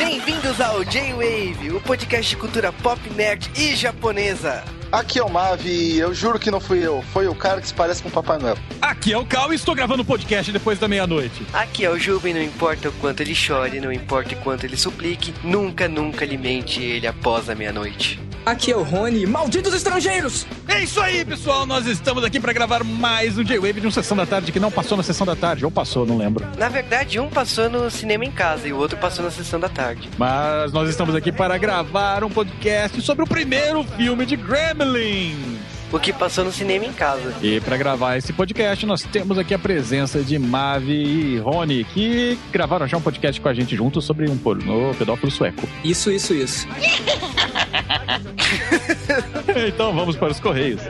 Bem-vindos ao J-Wave, o podcast de cultura pop, nerd e japonesa. Aqui é o Mavi e eu juro que não fui eu, foi o cara que se parece com o Papai Noel. Aqui é o Cal e estou gravando o podcast depois da meia-noite. Aqui é o Jubem, não importa o quanto ele chore, não importa o quanto ele suplique, nunca, nunca alimente ele após a meia-noite. Aqui é o Rony, malditos estrangeiros! É isso aí, pessoal, nós estamos aqui para gravar mais um J-Wave de um Sessão da Tarde que não passou na Sessão da Tarde, ou passou, não lembro. Na verdade, um passou no cinema em casa e o outro passou na sessão da tarde. Mas nós estamos aqui para gravar um podcast sobre o primeiro filme de Gremlins. O que passou no cinema em casa. E para gravar esse podcast, nós temos aqui a presença de Mavi e Rony, que gravaram já um podcast com a gente juntos sobre um pornô pedófilo sueco. Isso, isso, isso. então vamos para os Correios.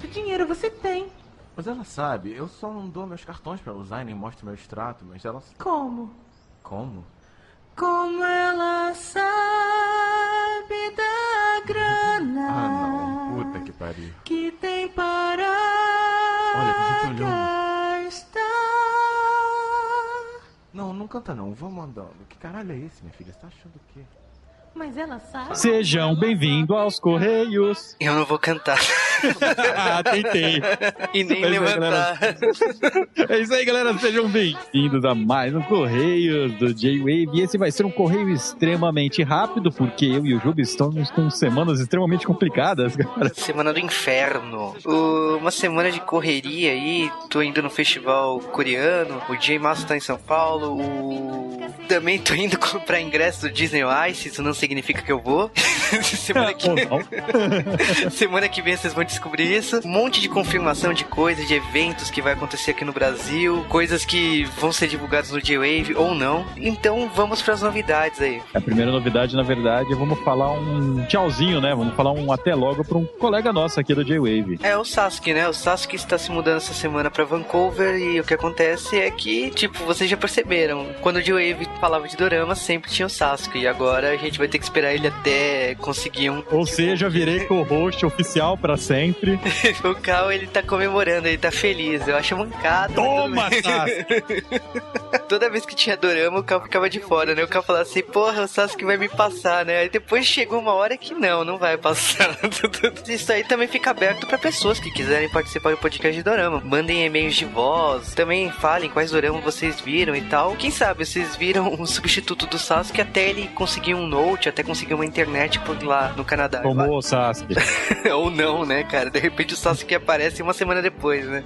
Que dinheiro você tem? Mas ela sabe, eu só não dou meus cartões pra usar e nem mostro meu extrato, mas ela. Como? Como? Como ela sabe da grana Ah, não. Puta que pariu. que tem para Olha, a gente gastar. Não, não canta não, vamos andando. Que caralho é esse, minha filha? Você tá achando o quê? Mas ela sabe. Sejam bem-vindos aos Correios. Eu não vou cantar. ah, tentei. e nem Mas é, levantar. É isso aí, galera. Sejam bem-vindos a mais um Correios do J-Wave. E esse vai ser um correio extremamente rápido, porque eu e o Juba estamos com semanas extremamente complicadas, cara. Semana do inferno. Uma semana de correria aí. Tô indo no festival coreano. O J Massa tá em São Paulo. O... Também tô indo comprar ingresso do Disney Ice. Isso não significa que eu vou. semana, que... Semana que vem vocês vão descobrir isso. Um monte de confirmação de coisas, de eventos que vai acontecer aqui no Brasil. Coisas que vão ser divulgadas no J-Wave ou não. Então vamos pras novidades aí. A primeira novidade, na verdade, vamos falar um tchauzinho, né? Vamos falar um até logo para um colega nosso aqui do J-Wave. É o Sasuke, né? O Sasuke está se mudando essa semana pra Vancouver e o que acontece é que, tipo, vocês já perceberam, quando o J-Wave falava de dorama, sempre tinha o Sasuke e agora a gente vai ter que esperar ele até conseguir um. Ou seja, virei co-host oficial para sempre. o Cal, ele tá comemorando, ele tá feliz. Eu acho mancado. Toma, mas! Toda vez que tinha dorama, o Cal ficava de fora, né? O Cal falava assim, porra, o Sasuke vai me passar, né? Aí depois chegou uma hora que não, não vai passar. Isso aí também fica aberto pra pessoas que quiserem participar do podcast de dorama. Mandem e-mails de voz, também falem quais dorama vocês viram e tal. Quem sabe vocês viram um substituto do Sasuke até ele conseguir um note, até conseguir uma internet por lá no Canadá. Tomou, Sasuke. Ou não, né, cara? De repente o Sasuke aparece uma semana depois, né?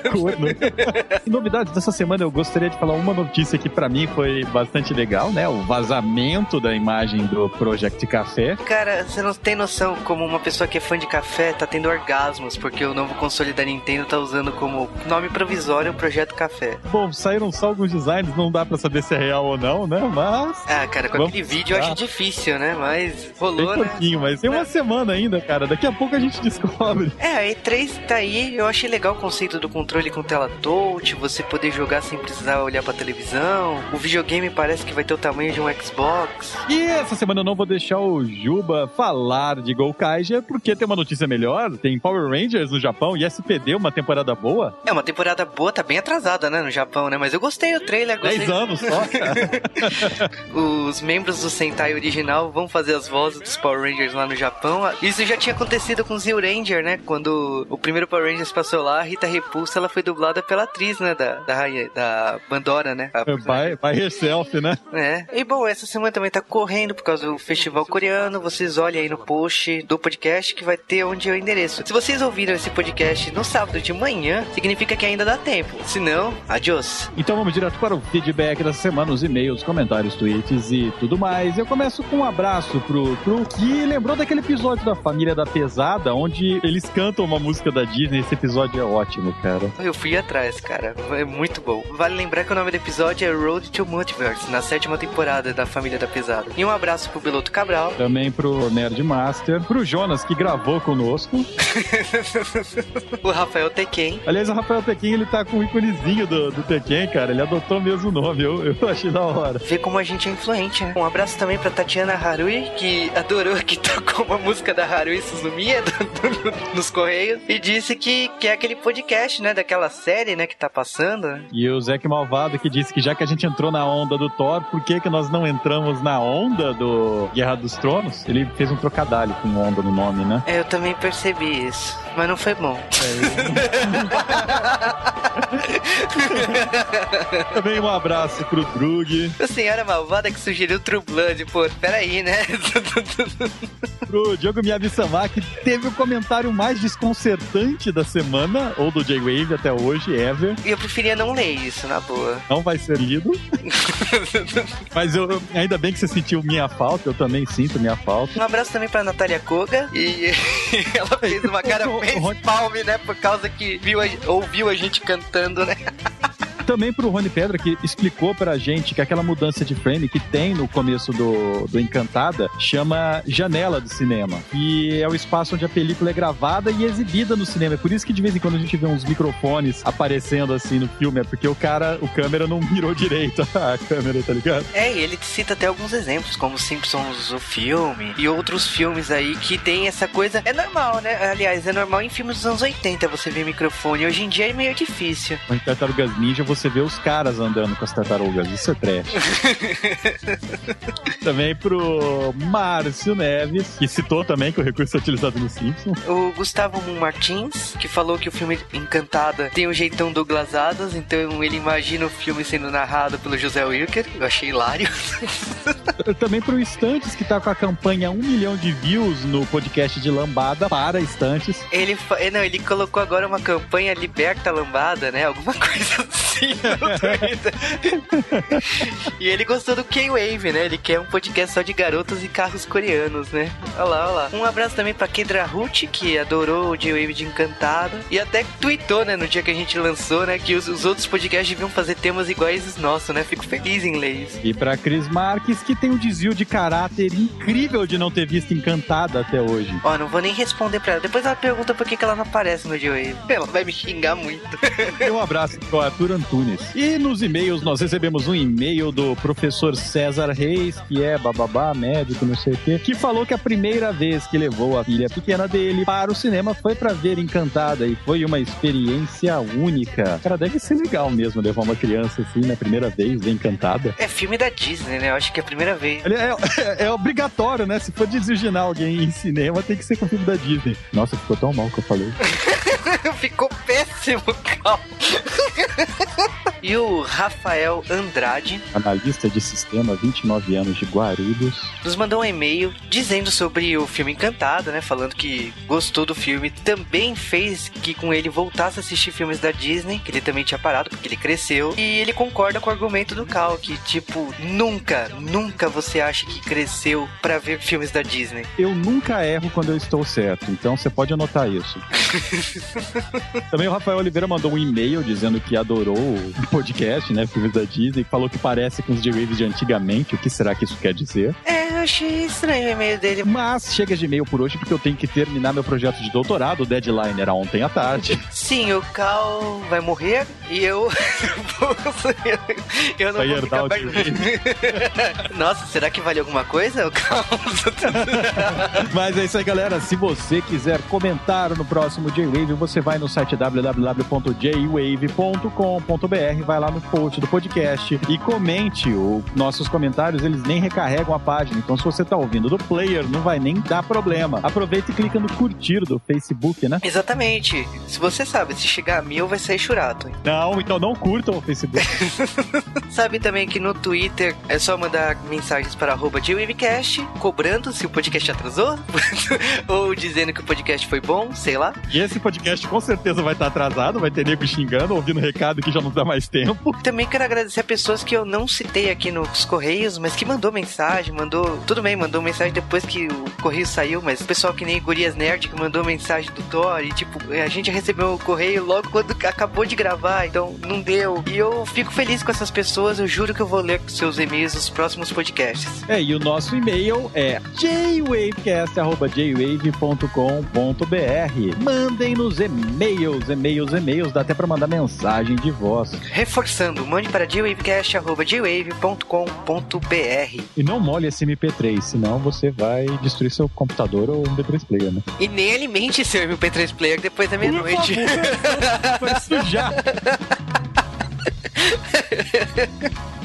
Novidades dessa semana, eu gostaria de falar uma notícia que pra mim foi bastante legal, né? O vazamento da imagem do Project Café. Cara, você não tem noção como uma pessoa que é fã de café tá tendo orgasmos porque o novo console da Nintendo tá usando como nome provisório o Projeto Café. Bom, saíram só alguns designs, não dá pra saber se é real ou não, né? Mas. Ah, cara, com aquele vídeo eu acho difícil, né? Mas rolou, né? pouquinho, mas tem uma semana ainda, cara. Daqui a pouco a gente descobre. É, a E3 tá aí, eu achei legal o conceito do controle com tela touch, você poder jogar sem precisar olhar pra televisão. O videogame parece que vai ter o tamanho de um Xbox. E essa semana eu não vou deixar o Juba falar de Golkaija, porque tem uma notícia melhor. Tem Power Rangers no Japão e SPD, uma temporada boa. É uma temporada boa, tá bem atrasada, né, no Japão, né? Mas eu gostei do trailer, gostei. 10 anos só, cara. Os membros do Sentai original vão fazer as vozes dos Power Rangers lá no Japão. Isso já tinha acontecido com o Zio Ranger, né? Quando o primeiro Power Rangers passou lá, a Rita Repulsa, ela foi dublada pela atriz, né? Da, da, da Bandora, né? A- By, by herself, né? É. E bom, essa semana também tá correndo por causa do festival coreano. Vocês olhem aí no post do podcast que vai ter onde é o endereço. Se vocês ouviram esse podcast no sábado de manhã, significa que ainda dá tempo. Se não, adiós. Então vamos direto para o feedback dessa semana, os e-mails, comentários, tweets e tudo mais. Eu começo com um abraço pro, pro que lembrou daquele episódio da Família da Pesada, onde eles cantam uma música da Disney. Esse episódio é ótimo, cara. Eu fui atrás, cara. É muito bom. Vale lembrar que o nome do episódio é Road to Multiverse, na sétima temporada da Família da Pesada. E um abraço pro Beloto Cabral. Também pro Nerd Master, pro Jonas, que gravou conosco. o Rafael Tequen. Aliás, o Rafael Tequim, ele tá com o íconezinho do, do Tekken, cara. Ele adotou mesmo o nome. Eu, eu achei da hora. Ver como a gente é influente, né? Um abraço também pra Tatiana Harui, que adorou que tocou uma música da Harui Suzumiya do- do- nos Correios e disse que, que é aquele podcast, né? Daquela série, né? Que tá passando. né? E o Zeke Malvado que disse que já que a gente entrou na onda do Thor, por que, que nós não entramos na onda do Guerra dos Tronos? Ele fez um trocadilho com onda no nome, né? É, Eu também percebi isso, mas não foi bom. Também um abraço pro Drug, A senhora malvada que sugeriu True Blood, pô, peraí, né? pro Diogo Miyabi-sama, que teve o comentário mais desconcertante da semana, ou do J-Wave até hoje, ever. E eu preferia não ler isso, na boa. Não vai ser lido. Mas eu, ainda bem que você sentiu minha falta, eu também sinto minha falta. Um abraço também pra Natália Koga. E ela fez uma cara Rony. palme, né? Por causa que viu a- ouviu a gente cantando, né? Também pro Rony Pedra, que explicou pra gente que aquela mudança de frame que tem no começo do, do Encantada chama janela do cinema. E é o espaço onde a película é gravada e exibida no cinema. É por isso que de vez em quando a gente vê uns microfones aparecendo assim no filme. É porque o cara, o câmera não mirou direito a câmera, tá ligado? É, e ele cita até alguns exemplos, como Simpsons, o filme, e outros filmes aí que tem essa coisa. É normal, né? Aliás, é normal em filmes dos anos 80 você ver microfone. Hoje em dia é meio difícil. Em Tartarugas Ninja você vê os caras andando com as tartarugas. Isso é trash. também pro Márcio Neves, que citou também que o recurso é utilizado no Simpsons. O Gustavo Martins, que falou que o filme Encantada tem o jeitão Douglas Adams, então ele imagina o filme sendo narrado pelo José Wilker. Eu achei hilário. Também pro Estantes, que tá com a campanha 1 milhão de views no podcast de Lambada para Estantes. Ele, fa- não, ele colocou agora uma campanha Liberta a Lambada, né? Alguma coisa assim. E ele gostou do K-Wave, né? Ele quer um podcast só de garotas e carros coreanos, né? Olha lá, olha lá. Um abraço também pra Kendra Ruth, que adorou o J-Wave de Encantada. E até tweetou, né, no dia que a gente lançou, né? Que os, os outros podcasts deviam fazer temas iguais os nossos, né? Fico feliz em ler isso. E pra Cris Marques, que tem um desvio de caráter incrível de não ter visto Encantada até hoje. Ó, não vou nem responder pra ela. Depois ela pergunta por que, que ela não aparece no J-Wave. Ela vai me xingar muito. E um abraço pro Arthur Antunes. E nos e-mails, nós recebemos um e-mail do professor César Reis, que é bababá, médico, não sei o quê, que falou que a primeira vez que levou a filha pequena dele para o cinema foi pra ver Encantada e foi uma experiência única. Cara, deve ser legal mesmo levar uma criança assim na primeira vez, ver Encantada. É filme da Disney, né? Eu acho que é a primeira vez. É, é- é obrigatório, né? Se for designar alguém em cinema, tem que ser com o filme da Disney. Nossa, ficou tão mal que eu falei. Ficou péssimo, calma. E o Rafael Andrade Analista de sistema, 29 anos de Guarulhos. nos mandou um e-mail dizendo sobre o filme Encantado, né? Falando que gostou do filme. Também fez que com ele voltasse a assistir filmes da Disney, que ele também tinha parado porque ele cresceu. E ele concorda com o argumento do Cal, que tipo, nunca, nunca você acha que cresceu pra ver filmes da Disney. Eu nunca erro quando eu estou certo, então você pode anotar isso. Também o Rafael Oliveira mandou um e-mail dizendo que adorou podcast, né? Filmes da Disney, falou que parece com os J-Waves de antigamente. O que será que isso quer dizer? É, eu achei estranho o e-mail dele. Mas chega de e-mail por hoje porque eu tenho que terminar meu projeto de doutorado. O deadline era ontem à tarde. Sim, o Cal vai morrer e eu. eu não Vai vou herdar ficar perto. Nossa, será que vale alguma coisa? O Cal. Mas é isso aí, galera. Se você quiser comentar no próximo J-Wave, você vai no site www.jwave.com.br, vai lá no post do podcast e comente. Os nossos comentários, eles nem recarregam a página. Então, se você tá ouvindo do player, não vai nem dar problema. Aproveita e clica no curtir do Facebook, né? Exatamente. Se você sabe, se chegar a mil vai sair churato. Não, então não curtam o Facebook. Sabe também que no Twitter é só mandar mensagens para arroba JWavecast, cobrando se o podcast atrasou, ou dizendo que o podcast foi bom, sei lá. E esse podcast com certeza vai estar atrasado, vai ter nego xingando, ouvindo recado que já não dá mais tempo. Também quero agradecer a pessoas que eu não citei aqui nos Correios, mas que mandou mensagem, mandou. Tudo bem, mandou mensagem depois que o Correio saiu, mas o pessoal que nem Gurias Nerd que mandou mensagem do Thor e tipo, a gente recebeu o Correio logo quando acabou de gravar, então não deu. E eu fico feliz com essas pessoas, eu juro que eu vou ler seus e-mails nos próximos podcasts. É, e o nosso e-mail é jwavecast.jwave.com.br. Mandem nos e-mails, e-mails, e-mails, dá até pra mandar mensagem de voz. Reforçando, mande para jwavecast.jwave.com.br E não molhe esse MP3, senão você vai destruir seu computador ou MP3 player, né? e nem alimente seu MP3 Player depois da meia-noite. Vai sujar.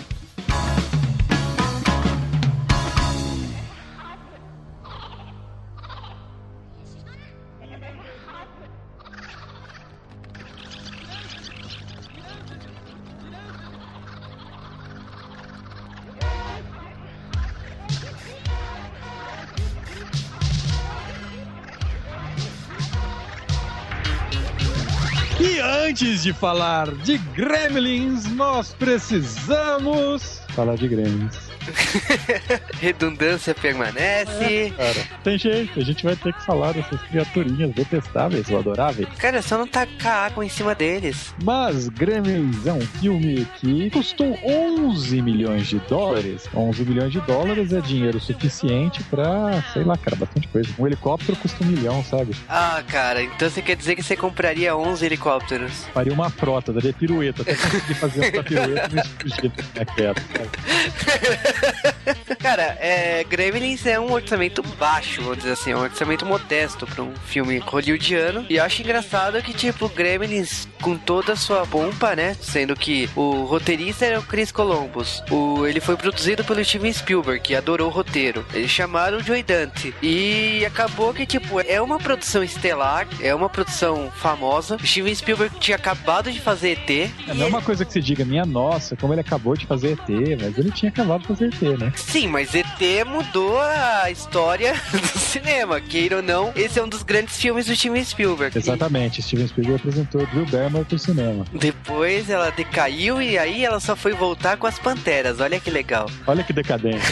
antes de falar de Gremlins, nós precisamos falar de Gremlins. Redundância permanece. Cara, tem jeito, a gente vai ter que falar dessas criaturinhas detestáveis ou adoráveis. Cara, só não tacar água em cima deles. Mas Gremlins é um filme que custou 11 milhões de dólares. 11 milhões de dólares é dinheiro suficiente pra, sei lá, cara, bastante coisa. Um helicóptero custa um milhão, sabe? Ah, cara, então você quer dizer que você compraria 11 helicópteros? Faria uma frota, daria pirueta, até conseguir fazer essa pirueta e me explodir na queda. Cara, é, Gremlins é um orçamento baixo, vamos dizer assim, é um orçamento modesto pra um filme hollywoodiano. E eu acho engraçado que, tipo, Gremlins, com toda a sua pompa, né? Sendo que o roteirista era o Chris Columbus. O, ele foi produzido pelo Steven Spielberg, que adorou o roteiro. Eles chamaram o Joey Dante. E acabou que, tipo, é uma produção estelar, é uma produção famosa. O Steven Spielberg tinha acabado de fazer ET. É não é uma coisa que se diga, minha nossa, como ele acabou de fazer ET, mas ele tinha acabado de fazer ET, né? Sim, mas ET mudou a história do cinema. Queira ou não, esse é um dos grandes filmes do Steven Spielberg. Exatamente, Steven Spielberg apresentou Drew Barrymore pro cinema. Depois ela decaiu e aí ela só foi voltar com as Panteras. Olha que legal. Olha que decadente.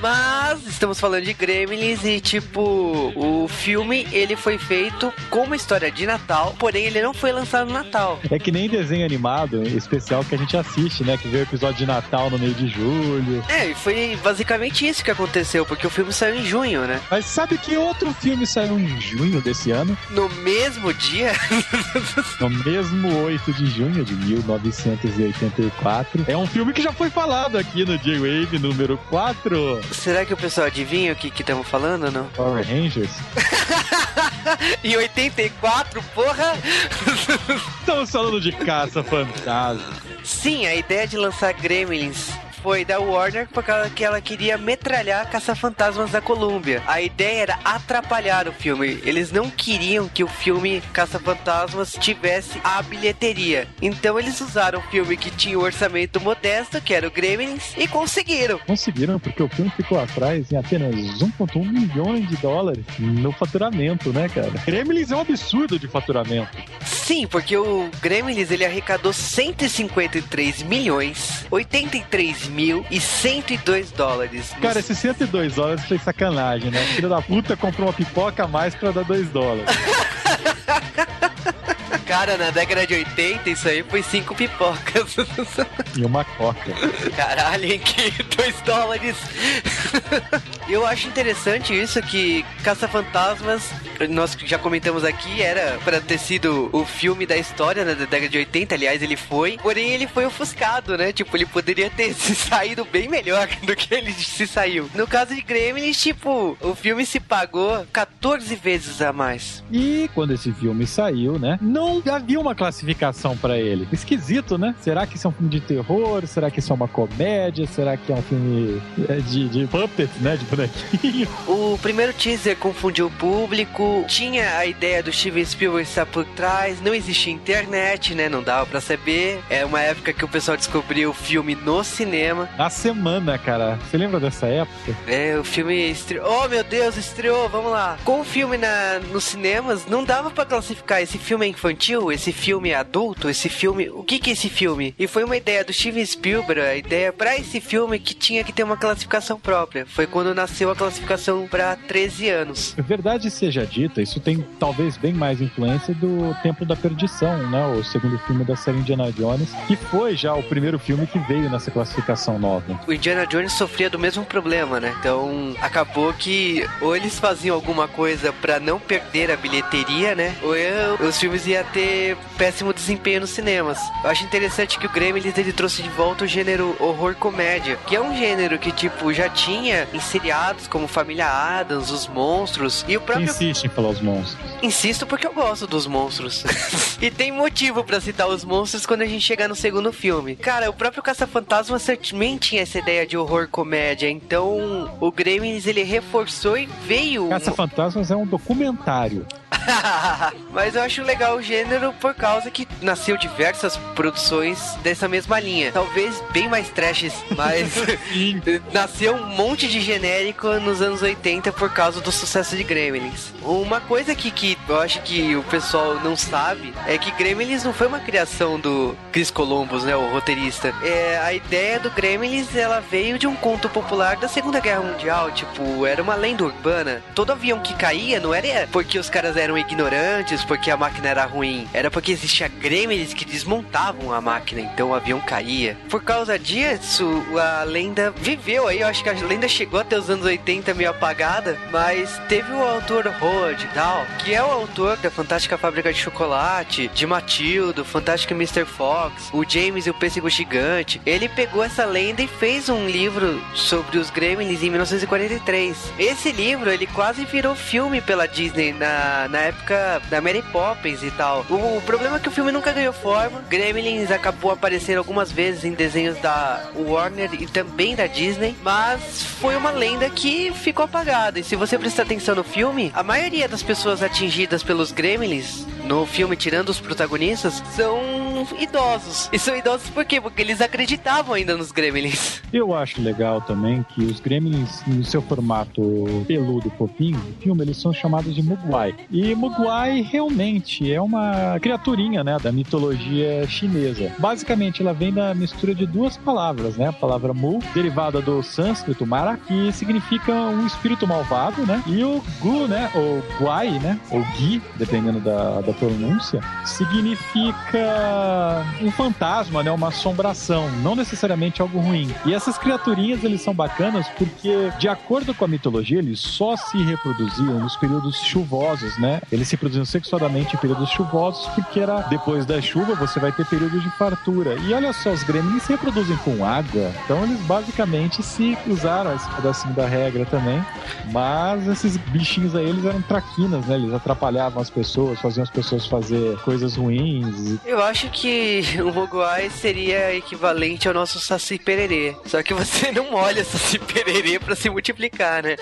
Mas estamos falando de Gremlins e tipo, o filme ele foi feito com uma história de Natal, porém ele não foi lançado no Natal. É que nem desenho animado especial que a gente assiste, né? Que vê o episódio de Natal no meio de julho. É, e foi basicamente isso que aconteceu, porque o filme saiu em junho, né? Mas sabe que outro filme saiu em junho desse ano? No mesmo dia, No mesmo 8 de junho de 1984. É um filme que já foi falado aqui no J-Wave número 4. será que o pessoal adivinha o que estamos falando não? Power Rangers. Em 84, porra! Estamos falando de caça fantasma. Sim, a ideia de lançar Gremlins foi da Warner por causa que ela queria metralhar Caça-Fantasmas da Colômbia. A ideia era atrapalhar o filme. Eles não queriam que o filme Caça-Fantasmas tivesse a bilheteria. Então eles usaram um filme que tinha um orçamento modesto, que era o Gremlins, e conseguiram. Conseguiram, porque o filme ficou atrás em apenas 1,1 milhões de dólares no faturamento, né, cara? Gremlins é um absurdo de faturamento. Sim, porque o Gremlins ele arrecadou 153 milhões 83 mil e 102 dólares. Cara, esses 102 dólares foi sacanagem, né? Filho da puta comprou uma pipoca a mais pra dar 2 dólares. Cara, na década de 80, isso aí foi cinco pipocas. E uma coca. Caralho, em que 2 dólares. Eu acho interessante isso que Caça-Fantasmas, nós já comentamos aqui, era para ter sido o filme da história né, da década de 80, aliás, ele foi. Porém, ele foi ofuscado, né? Tipo, ele poderia ter se saído bem melhor do que ele se saiu. No caso de Gremlins, tipo, o filme se pagou 14 vezes a mais. E quando esse filme saiu, né? Não havia uma classificação pra ele. Esquisito, né? Será que isso é um filme de terror? Será que isso é uma comédia? Será que é um filme é, de, de puppet, né? De bonequinho? O primeiro teaser confundiu o público, tinha a ideia do Steven Spielberg estar por trás, não existia internet, né? Não dava pra saber. É uma época que o pessoal descobriu o filme no cinema. Na semana, cara. Você lembra dessa época? É, o filme estreou. Oh, meu Deus, estreou, vamos lá. Com o filme na, nos cinemas, não dava pra classificar esse filme é infantil, esse filme é adulto, esse filme. O que que é esse filme? E foi uma ideia do Steven Spielberg, a ideia pra esse filme que tinha que ter uma classificação própria. Foi quando nasceu a classificação para 13 anos. Verdade seja dita, isso tem talvez bem mais influência do Templo da Perdição, né? O segundo filme da série Indiana Jones, que foi já o primeiro filme que veio nessa classificação nova. O Indiana Jones sofria do mesmo problema, né? Então acabou que ou eles faziam alguma coisa para não perder a bilheteria, né? Ou eu, os filmes iam ter péssimo desempenho nos cinemas. Eu acho interessante que o Gremlins ele trouxe de volta o gênero horror comédia, que é um gênero que tipo já tinha em seriados como Família Adams, os monstros e o próprio insiste em falar os monstros. Insisto porque eu gosto dos monstros. e tem motivo pra citar os monstros quando a gente chegar no segundo filme. Cara, o próprio Caça-Fantasma também tinha essa ideia de horror comédia. Então, o Gremlins ele reforçou e veio. Caça-Fantasmas é um documentário. Mas eu acho legal o gênero por causa que nasceu diversas produções dessa mesma linha. Talvez bem mais trashes, mas nasceu um monte de genérico nos anos 80 por causa do sucesso de Gremlins. Uma coisa que, que eu acho que o pessoal não sabe é que Gremlins não foi uma criação do Chris Columbus, né, o roteirista. É, a ideia do Gremlins, ela veio de um conto popular da Segunda Guerra Mundial, tipo, era uma lenda urbana. Todo avião que caía não era porque os caras eram ignorantes, porque a máquina era ruim, era porque existia Gremlins que desmontavam a máquina, então o avião caía. Por causa disso, a lenda viveu aí, eu acho que a lenda chegou até os anos 80 meio apagada, mas teve o autor Howard Dahl, que é o autor da Fantástica Fábrica de Chocolate, de Matilda, Fantástico Mr. Fox, o James e o Pêssego Gigante. Ele pegou essa lenda e fez um livro sobre os Gremlins em 1943. Esse livro, ele quase virou filme pela Disney na, na época da Mary Poppins e tal. O, o problema é que o filme nunca ganhou forma. Gremlins acabou aparecendo algumas vezes em desenhos da Warner e também da Disney, mas foi uma lenda que ficou apagada. E se você prestar atenção no filme, a maioria das pessoas atingidas pelos Gremlins no filme, tirando os protagonistas, são idosos. E são idosos por quê? Porque eles acreditavam ainda nos Gremlins. Eu acho legal também que os Gremlins, no seu formato peludo fofinho, no filme, eles são chamados de Mugwai. E Mugwai realmente é uma criaturinha, né, da mitologia chinesa. Basicamente, ela vem da mistura de duas palavras, né? A palavra Mu, derivada do sânscrito Mara, que significa um espírito malvado, né? E o Gu, né, ou Guai, né, ou Gi, dependendo da, da pronúncia, significa um fantasma, né, uma assombração, não necessariamente algo ruim. E essas criaturinhas, eles são bacanas porque, de acordo com a mitologia, eles só se reproduziam nos períodos chuvosos, né? Eles se reproduziam sexualmente em períodos chuvosos porque era depois da chuva você vai ter períodos de fartura. E olha só, os gremlins se reproduzem com água, então eles basicamente se usaram esse pedacinho da regra também. Mas esses bichinhos aí, eles eram traquinas, né? Eles atrapalhavam as pessoas, faziam as pessoas fazer coisas ruins. Eu acho que o Mogwai seria equivalente ao nosso Saci Pererê. Só que você não molha Saci Pererê pra se multiplicar, né?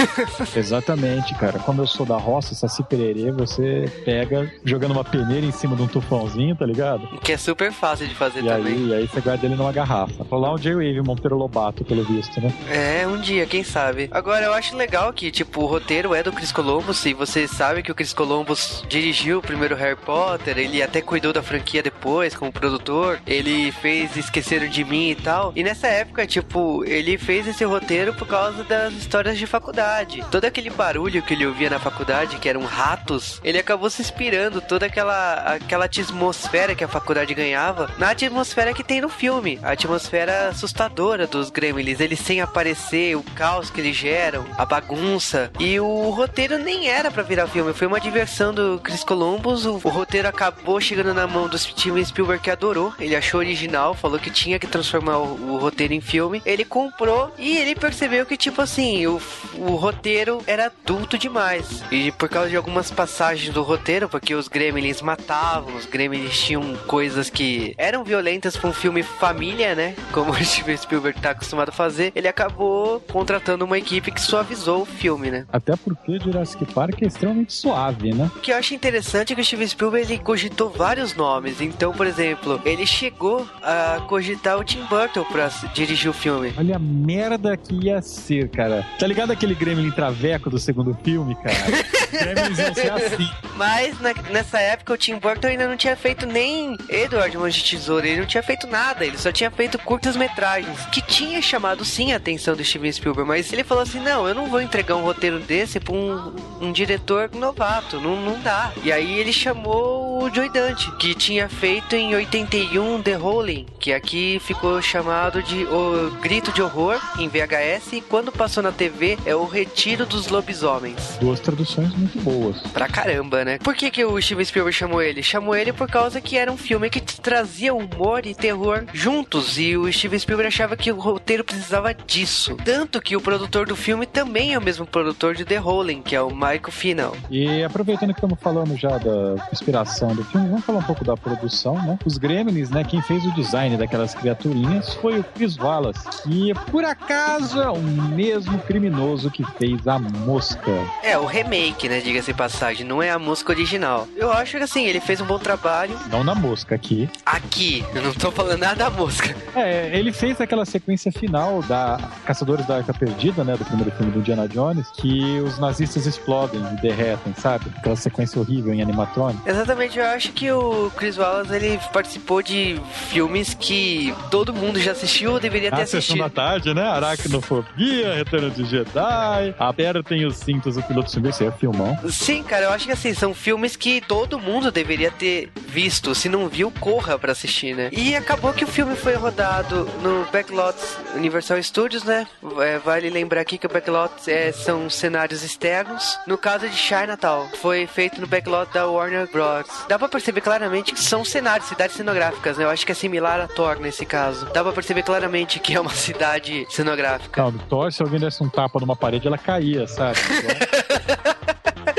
Exatamente, cara. Como eu sou da roça, Saci Pererê, você pega jogando uma peneira em cima de um tufãozinho, tá ligado? Que é super fácil de fazer E também. aí, e aí você guarda ele numa garrafa. Rolar um J-Wave Monteiro Lobato, pelo visto, né? É, um dia, quem sabe. Agora, eu acho legal que, tipo, o roteiro é do Chris Columbus, e você sabe que o Chris Columbus dirigiu o primeiro Harry Potter, ele até cuidou da franquia depois, como produtor, ele fez Esqueceram de Mim e tal. E nessa época, tipo, ele fez esse roteiro por causa das histórias de faculdade. Todo aquele barulho que ele ouvia na faculdade, que eram ratos, ele acabou se inspirando toda aquela, aquela atmosfera que a faculdade ganhava na atmosfera que tem no filme. A atmosfera assustadora dos Gremlins, eles sem aparecer, o caos que eles geram, a bagunça. E o roteiro nem era pra virar filme, foi uma diversão do Chris Columbus. O, o roteiro acabou chegando na mão do Steven Spielberg que adorou. Ele achou original, falou que tinha que transformar o, o roteiro em filme. Ele comprou e ele percebeu que, tipo assim, o, o roteiro era adulto demais. E por causa de algumas passagens do roteiro, porque os Gremlins matavam, os Gremlins tinham coisas que eram violentas pra um filme família, né? Como o Steven Spielberg tá acostumado a fazer, ele acabou contratando uma equipe que suavizou o filme, né? Até porque Jurassic Park é extremamente suave, né? O que eu acho interessante é que o Steven Spielberg ele cogitou vários nomes. Então, por exemplo, ele chegou a cogitar o Tim Burton pra dirigir o filme. Olha a merda que ia ser, cara. Tá ligado aquele Gremlin traveco do segundo filme, cara? Gremlins iam ser assim. Mas na- nessa época o Tim Burton ainda não tinha feito nem Edward Mãos de Tesoura, ele não tinha feito nada, ele só tinha feito curtas metragens, que tinha chamado sim a atenção do Steven Spielberg, mas ele falou assim, não, eu não vou entregar um roteiro desse pra um, um diretor novato, não, não dá. E aí ele chamou o Joy Dante, que tinha feito em 81 The Howling, que aqui ficou chamado de O Grito de Horror, em VHS, e quando passou na TV é O Retiro dos Lobisomens. Duas traduções muito boas. Pra caramba, né? Por que, que o Steven Spielberg chamou ele? Chamou ele por causa que era um filme que trazia humor e terror juntos. E o Steven Spielberg achava que o roteiro precisava disso. Tanto que o produtor do filme também é o mesmo produtor de The Howling, que é o Michael Final. E aproveitando que estamos falando já da inspiração do filme, vamos falar um pouco da produção, né? Os Gremlins, né? Quem fez o design daquelas criaturinhas foi o Chris Wallace. E por acaso é o mesmo criminoso que fez a mosca. É, o remake, né? Diga-se passagem, não é a música original. Eu acho que assim, ele fez um bom trabalho. Não na mosca aqui. Aqui, eu não tô falando nada da música. É, ele fez aquela sequência final da Caçadores da Arca Perdida, né? Do primeiro filme do Indiana Jones, que os nazistas explodem e derretem, sabe? Aquela sequência horrível em animatrônico. Exatamente, eu acho que o Chris Wallace ele participou de filmes que todo mundo já assistiu ou deveria ter A sessão assistido. da tarde, né? Aracnofobia, Retorno de Jedi, A Terra tem os cintos, o piloto isso aí é filmão. Sim, cara, eu acho que assim, são filmes que todo mundo deveria ter visto. Se não viu, corra pra assistir, né? E acabou que o filme foi rodado no Backlots Universal Studios, né? É, vale lembrar aqui que o Backlots é, são cenários externos. No caso de Chinatown, foi feito no Backlot da Warner Bros. Dá pra perceber claramente que são cenários, cidades cenográficas, né? Eu acho que é similar a Thor nesse caso. Dá pra perceber claramente que é uma cidade cenográfica. Não, Thor, se alguém desse um tapa numa parede, ela caía, sabe?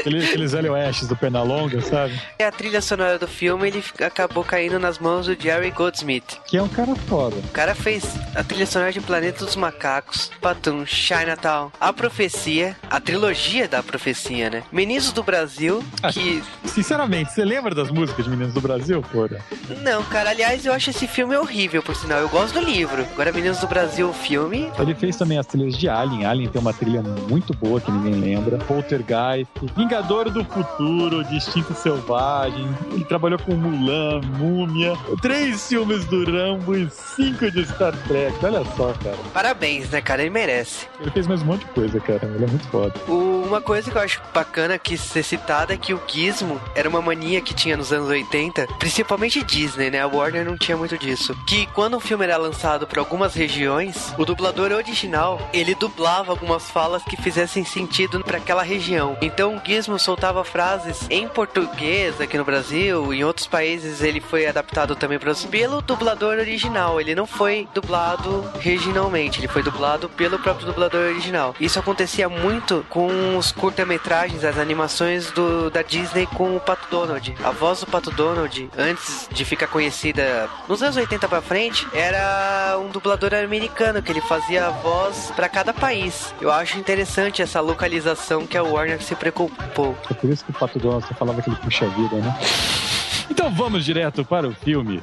Aqueles, aqueles Oestes do Pernalonga, sabe? E a trilha sonora do filme, ele acabou caindo nas mãos do Jerry Goldsmith. Que é um cara foda. O cara fez a trilha sonora de Planeta dos Macacos, Patum, Chinatown, A Profecia, a trilogia da Profecia, né? Meninos do Brasil, que... Sinceramente, você lembra das músicas de Meninos do Brasil, porra? Não, cara, aliás, eu acho esse filme horrível, por sinal. Eu gosto do livro. Agora, Meninos do Brasil, o filme... Ele fez também as trilhas de Alien. Alien tem uma trilha muito boa que ninguém lembra. Poltergeist, Vingador do Futuro, Distinto Selvagem. Ele trabalhou com Mulan, Múmia, três filmes do Rambo e cinco de Star Trek. Olha só, cara. Parabéns, né, cara? Ele merece. Ele fez mais um monte de coisa, cara. Ele é muito foda. O- Uma coisa que eu acho bacana aqui ser citada é que o Gizmo era uma mania que tinha nos anos 80, principalmente Disney, né? A Warner não tinha muito disso. Que quando um filme era lançado para algumas regiões, o dublador original, ele dublava algumas falas que fizessem sentido para aquela região. Então o Gizmo soltava frases em português aqui no Brasil, em outros países ele foi adaptado também para pelo dublador original. Ele não foi dublado regionalmente, ele foi dublado pelo próprio dublador original. Isso acontecia muito com os curta-metragens, as animações do, da Disney com o Pato Donald. A voz do Pato Donald, antes de ficar conhecida nos anos 80 pra frente, era um dublador americano que ele fazia a voz para cada país. Eu acho interessante essa localização que a Warner se preocupou. É por isso que o Pato Donald você falava que ele puxa a vida, né? Então vamos direto para o filme.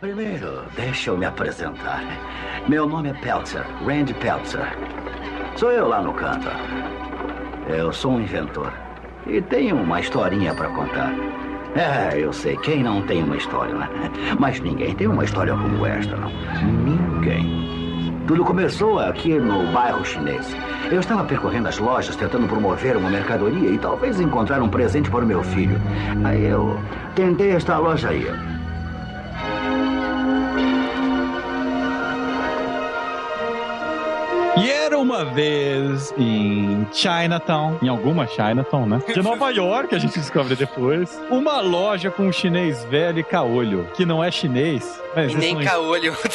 Primeiro, deixa eu me apresentar. Meu nome é Peltzer, Randy Peltzer. Sou eu lá no canto. Eu sou um inventor e tenho uma historinha para contar. É, eu sei, quem não tem uma história, né? Mas ninguém tem uma história como esta, não. Ninguém. Tudo começou aqui no bairro chinês. Eu estava percorrendo as lojas tentando promover uma mercadoria e talvez encontrar um presente para o meu filho. Aí eu tentei esta loja aí. E era uma vez em Chinatown, em alguma Chinatown, né? De Nova York, a gente descobre depois. Uma loja com um chinês velho e caolho, que não é chinês. Mas E nem caolho.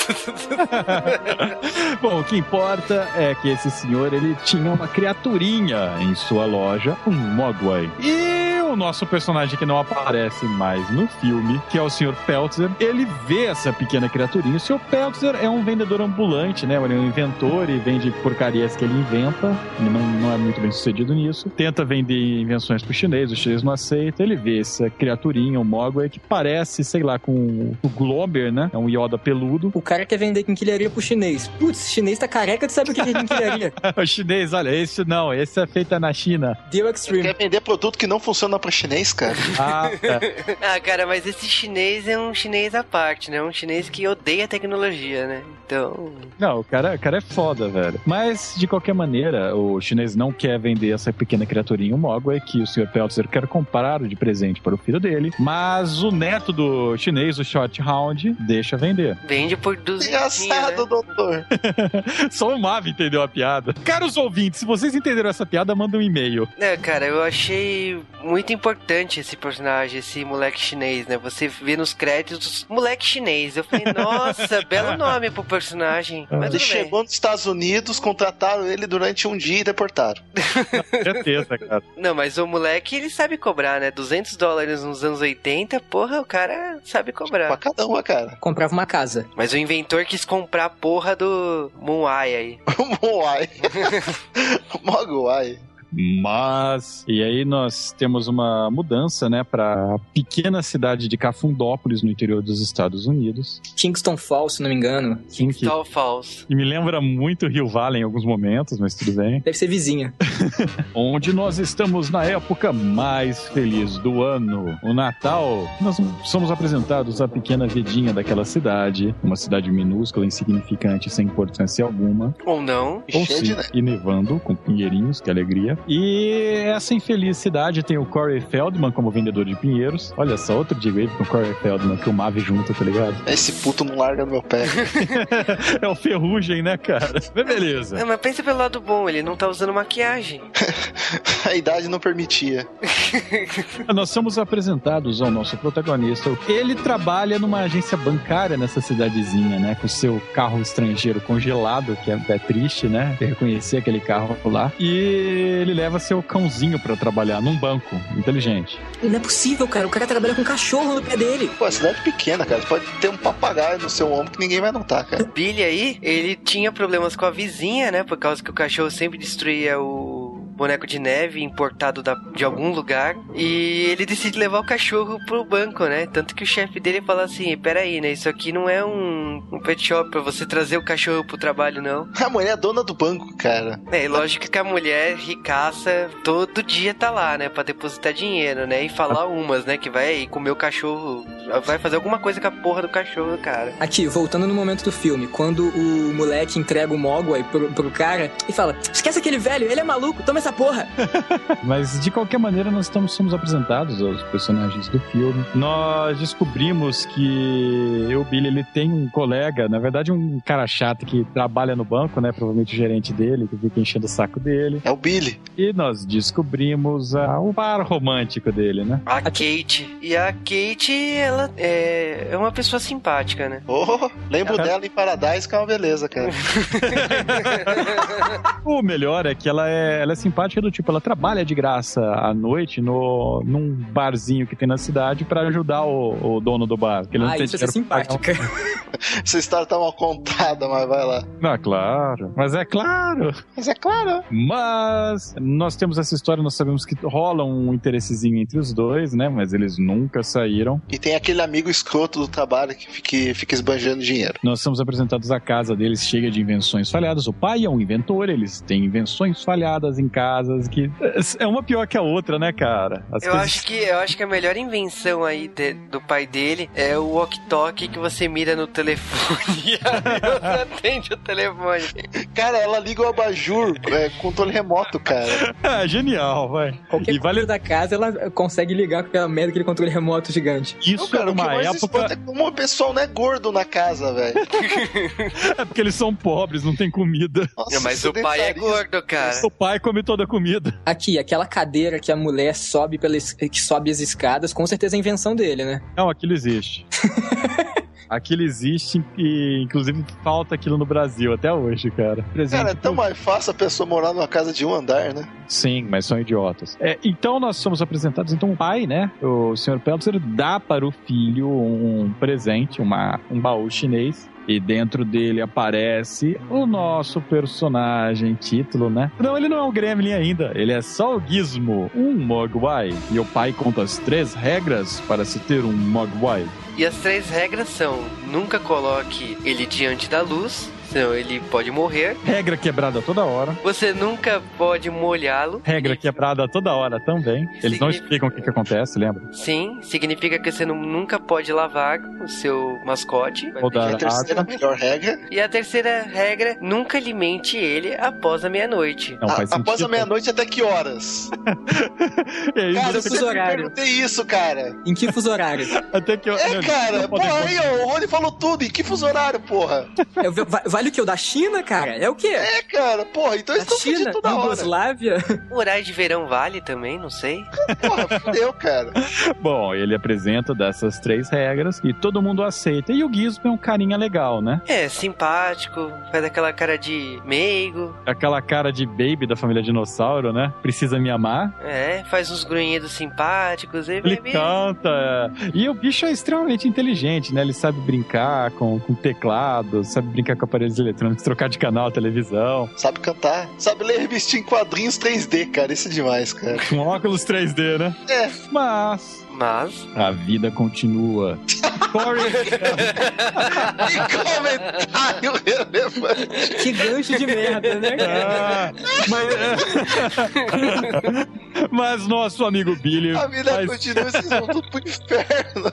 Bom, o que importa é que esse senhor ele tinha uma criaturinha em sua loja, um Mogwai. E o nosso personagem que não aparece mais no filme, que é o Sr. Peltzer, ele vê essa pequena criaturinha. O Sr. Peltzer é um vendedor ambulante, né? Ele é um inventor e vende porcarias que ele inventa. Ele não, não é muito bem sucedido nisso. Tenta vender invenções pro chinês, o chinês não aceita. Ele vê essa criaturinha, o Mogwai, que parece, sei lá, com o Glober, né? É um Yoda peludo. O cara quer vender quinquilharia pro chinês. Putz, chinês tá careca de saber o que é quinquilharia. o chinês, olha, esse não, esse é feito na China. Deu Extreme. Quer vender produto que não funciona pra chinês, cara? Ah, tá. Ah, cara, mas esse chinês é um chinês à parte, né? Um chinês que odeia tecnologia, né? Então. Não, o cara, o cara é foda, velho. Mas, de qualquer maneira, o chinês não quer vender essa pequena criaturinha, o Mogwai, que o Sr. Peltzer quer comprar de presente para o filho dele. Mas o neto do chinês, o Short Hound, deixa vender. Vende por 200. Engraçado, Né? doutor. Só o Mav entendeu a piada. Caros ouvintes, se vocês entenderam essa piada, manda um e-mail. É, cara, eu achei muito importante esse personagem, esse moleque chinês, né? Você vê nos créditos, moleque chinês. Eu falei, nossa, belo nome pro personagem. Mas Ele bem. chegou nos Estados Unidos, contrataram ele durante um dia e deportaram. Certeza, cara. Não, mas o moleque, ele sabe cobrar, né? 200 dólares nos anos 80, porra, o cara sabe Pra cobrar. cada uma, cara. Comprava uma casa. Mas o inventor quis comprar a porra do Moai aí. Moai. Mogwai. Mas. E aí nós temos uma mudança, né, pra pequena cidade de Cafundópolis, no interior dos Estados Unidos. Kingston Falls, se não me engano. Tal falso. que me lembra muito Rio Valley em alguns momentos, mas tudo bem. Deve ser vizinha. Onde nós estamos na época mais feliz do ano, o Natal. Nós somos apresentados à pequena vidinha daquela cidade, uma cidade minúscula, insignificante, sem importância alguma. Ou não. E Ou sim, e nevando, com pinheirinhos, que alegria. E essa infeliz cidade tem o Corey Feldman como vendedor de pinheiros. Olha só, outro Digo aí com o Corey Feldman, que o Mavi junto, tá ligado? Esse puto não larga no meu pé. é o Ferrugem, né, cara? Mas beleza. É, mas pensa pelo lado bom, ele não tá usando maquiagem. A idade não permitia. Nós somos apresentados ao nosso protagonista. Ele trabalha numa agência bancária nessa cidadezinha, né? Com o seu carro estrangeiro congelado, que é, é triste, né? Reconhecer aquele carro lá. E ele leva seu cãozinho pra trabalhar num banco. Inteligente. Não é possível, cara. O cara trabalha com cachorro no pé dele. Pô, a cidade é pequena, cara. Você pode ter um papagaio no seu ombro que ninguém vai notar, cara. Billy aí, ele tinha problemas com a vizinha, né? Por causa que o cachorro sempre destruía o boneco de neve importado da- de algum lugar. E ele decide levar o cachorro pro banco, né? Tanto que o chefe dele fala assim: peraí, né? Isso aqui não é um, um pet shop pra você trazer o cachorro pro trabalho, não. A mulher é dona do banco, cara. É, e lógico que a mulher ricaça todo dia tá lá, né? Pra depositar dinheiro, né? E falar umas, né? Que vai comer o cachorro. Vai fazer alguma coisa com a porra do cachorro, cara. Aqui, voltando no momento do filme, quando o moleque entrega o Mogwai pro, pro cara e fala: Esquece aquele velho, ele é maluco, toma essa porra. Mas de qualquer maneira, nós estamos, somos apresentados aos personagens do filme. Nós descobrimos que o Billy ele tem um colega, na verdade, um cara chato que trabalha no banco, né? Provavelmente o gerente dele, que fica enchendo o saco dele. É o Billy. E nós descobrimos ah, o par romântico dele, né? A Kate. E a Kate, ela é, é uma pessoa simpática, né? Oh, lembro Cara. dela em Paradise, que é uma beleza, cara. O melhor é que ela é, ela é simpática do tipo, ela trabalha de graça à noite no, num barzinho que tem na cidade pra ajudar o, o dono do bar. que ele não Ah, tem isso é simpática. Essa história tá mal contada, mas vai lá. Ah, claro. Mas é claro. Mas é claro. Mas nós temos essa história, nós sabemos que rola um interessezinho entre os dois, né? Mas eles nunca saíram. E tem aquele amigo escroto do trabalho que fica, fica esbanjando dinheiro. Nós somos apresentados à casa deles cheia de invenções falhadas. O pai é um inventor, eles têm invenções falhadas em casas que é uma pior que a outra, né, cara? As Eu coisas- acho que eu acho que a melhor invenção aí de- do pai dele é o walkie-talkie que você mira no telefone e você atende o telefone. Cara, ela liga o abajur é, controle remoto, cara. Ah, genial, vai. Qualquer E vale da casa, ela consegue ligar com aquela merda, aquele controle remoto gigante. isso Não, cara, é o que uma mais época. é como o pessoal não é gordo na casa, velho. É porque eles são pobres, não tem comida. Nossa, Mas o pai é gordo, cara. O pai come toda a comida. Aqui, aquela cadeira que a mulher sobe pelas, que sobe as escadas, com certeza é invenção dele, né? Não, aquilo existe. Aquilo existe e, inclusive, falta aquilo no Brasil até hoje, cara. Presente Cara, é tão mais fácil a pessoa morar numa casa de um andar, né? Sim, mas são idiotas. É, então nós somos apresentados, então o pai, né, o Sr. Peltzer, dá para o filho um presente, uma, um baú chinês. E dentro dele aparece o nosso personagem título, né? Não, ele não é o Gremlin ainda. Ele é só o Gizmo, um Mogwai. E o pai conta as três regras para se ter um Mogwai. E as três regras são: nunca coloque ele diante da luz, senão ele pode morrer. Regra quebrada toda hora. Você nunca pode molhá-lo. Regra quebrada toda hora também. Eles não explicam o que, que acontece, lembra? Sim, significa que você nu- nunca pode lavar o seu mascote. Vai Ou dar A terceira melhor regra. E a terceira regra, nunca alimente ele após a meia-noite. Não A- faz após sentido. a meia-noite até que horas? E aí, Cara, eu fuso horário. perguntei isso, cara. Em que fuso horário? até que eu, É, não, cara, porra, aí, o Rony falou tudo. Em que fuso horário, porra? É, va- o que? O da China, cara? É o quê? É, cara, porra, então eles Da estão China? toda hora. Yugoslávia? O horário de verão vale também, não sei. Porra, fudeu, cara. Bom, ele apresenta dessas três regras e todo mundo aceita. E o Gizmo é um carinha legal, né? É, simpático, faz aquela cara de meigo, Aquela cara de baby da família dinossauro, né? Precisa me amar. é, faz uns grunhidos simpáticos. Ele, Ele é bem- canta. é. E o bicho é extremamente inteligente, né? Ele sabe brincar com, com teclado, sabe brincar com aparelhos eletrônicos, trocar de canal, televisão, Sabe cantar. Sabe ler revista em quadrinhos 3D, cara. Isso é demais, cara. com óculos 3D, né? É. Mas Mas, a vida continua. Corey, Que comentário relevante. Que gancho de merda, né, cara? Ah, mas, mas nosso amigo Billy. A vida faz- continua, vocês vão tudo pro inferno.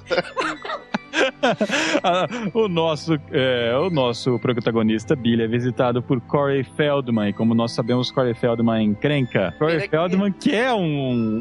O nosso é, o nosso protagonista Billy é visitado por Corey Feldman e como nós sabemos Corey Feldman encrenca. Corey é que- Feldman que é um,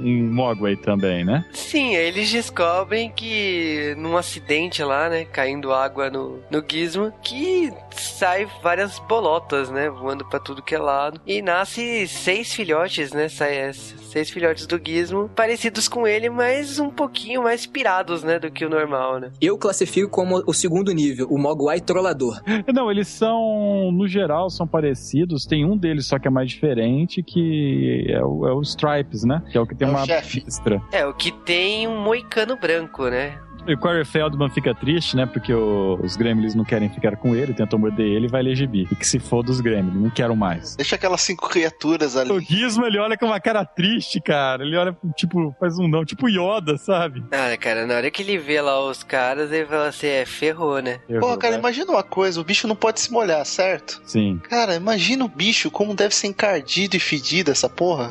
um Mogwai também né? Sim, eles descobrem que num acidente lá, né, caindo água no, no gizmo, que sai várias bolotas, né, voando pra tudo que é lado. E nasce seis filhotes, né, sai é, seis filhotes do gizmo, parecidos com ele, mas um pouquinho mais pirados, né, do que o normal, né. Eu classifico como o segundo nível, o Mogwai Trollador. não eles são no geral são parecidos tem um deles só que é mais diferente que é o, é o Stripes né que é o que tem É uma chefe. extra É, o que tem um moicano branco, né. E o Corey Feldman fica triste, né? Porque o- os Gremlins não querem ficar com ele, tentam morder ele e vai ler gibi. E que se foda os Gremlins, não quero mais. Deixa aquelas cinco criaturas O ali. Gizmo, ele olha com uma cara triste, cara. Ele olha, tipo, faz um não, tipo Yoda, sabe? Ah, cara, na hora que ele vê lá os caras, ele fala assim, é, ferrou, né. Porra, cara, imagina uma coisa: o bicho não pode se molhar, certo? Sim. Cara, imagina o bicho, como deve ser encardido e fedido essa porra.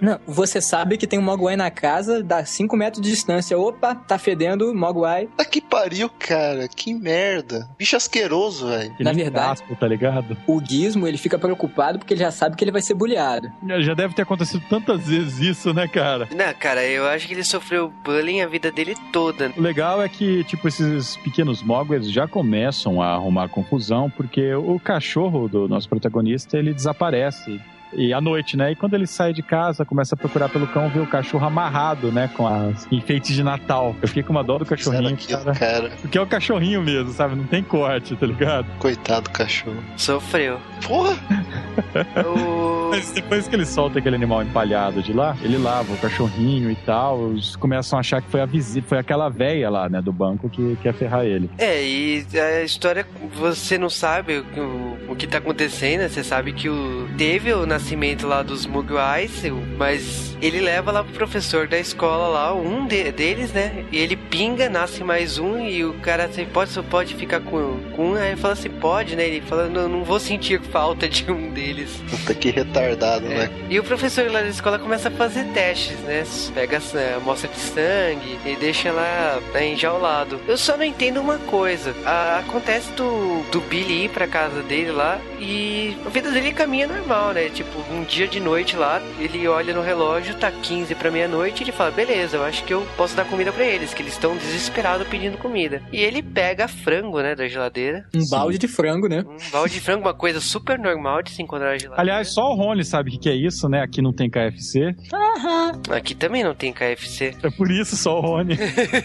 Não, você sabe que tem um Mogwai na casa, dá 5 metros de distância. Opa, tá fedendo, Mogwai. Tá que pariu, cara. Que merda. Bicho asqueroso, velho. Na nem verdade- tá ligado? O Gizmo, ele fica preocupado porque ele já sabe que ele vai ser bulleado. Já deve ter acontecido tantas vezes isso, né, cara? Não, cara, eu acho que ele sofreu bullying a vida dele toda. O legal é que, tipo, esses pequenos mogwais já começam a arrumar confusão, porque o cachorro do nosso protagonista, ele desaparece. E à noite, né? E quando ele sai de casa, começa a procurar pelo cão, vê o cachorro amarrado, né? Com as enfeites de Natal. Eu fiquei com uma dó do cachorrinho, aquilo, cara. cara. Porque é o cachorrinho mesmo, sabe? Não tem corte, tá ligado? Coitado do cachorro. Sofreu. Porra! O... Mas depois que ele solta aquele animal empalhado de lá, ele lava o cachorrinho e tal, eles começam a achar que foi a visita, foi aquela véia lá, né, do banco que quer ferrar ele. É, e a história, você não sabe o, que- o, o que tá acontecendo, né? você sabe que o, teve o nascimento lá dos Mugwais, mas ele leva lá pro professor da escola lá, um de- deles, né? E ele pinga, nasce mais um, e o cara assim, pode, só pode ficar com, com um, aí ele fala assim, pode, né? Ele fala, não, não vou sentir falta de um deles. Puta que retardado, É. né? E o professor lá da escola começa a fazer testes, né? Pega a amostra de sangue e deixa lá né, enjaulado. Eu só não entendo uma coisa. A- acontece do, do Billy ir pra casa dele lá e a vida dele caminha normal, né? Tipo, tipo, um dia de noite lá, ele olha no relógio, tá 15 pra meia-noite, e ele fala, beleza, eu acho que eu posso dar comida pra eles, que eles estão desesperados pedindo comida. E ele pega frango, né, da geladeira. Um balde de frango, né? Um balde de frango, uma coisa super normal de se encontrar na geladeira. Aliás, só o Rony sabe o que que é isso, né? Aqui não tem KFC. Aqui também não tem KFC. É por isso só o Rony.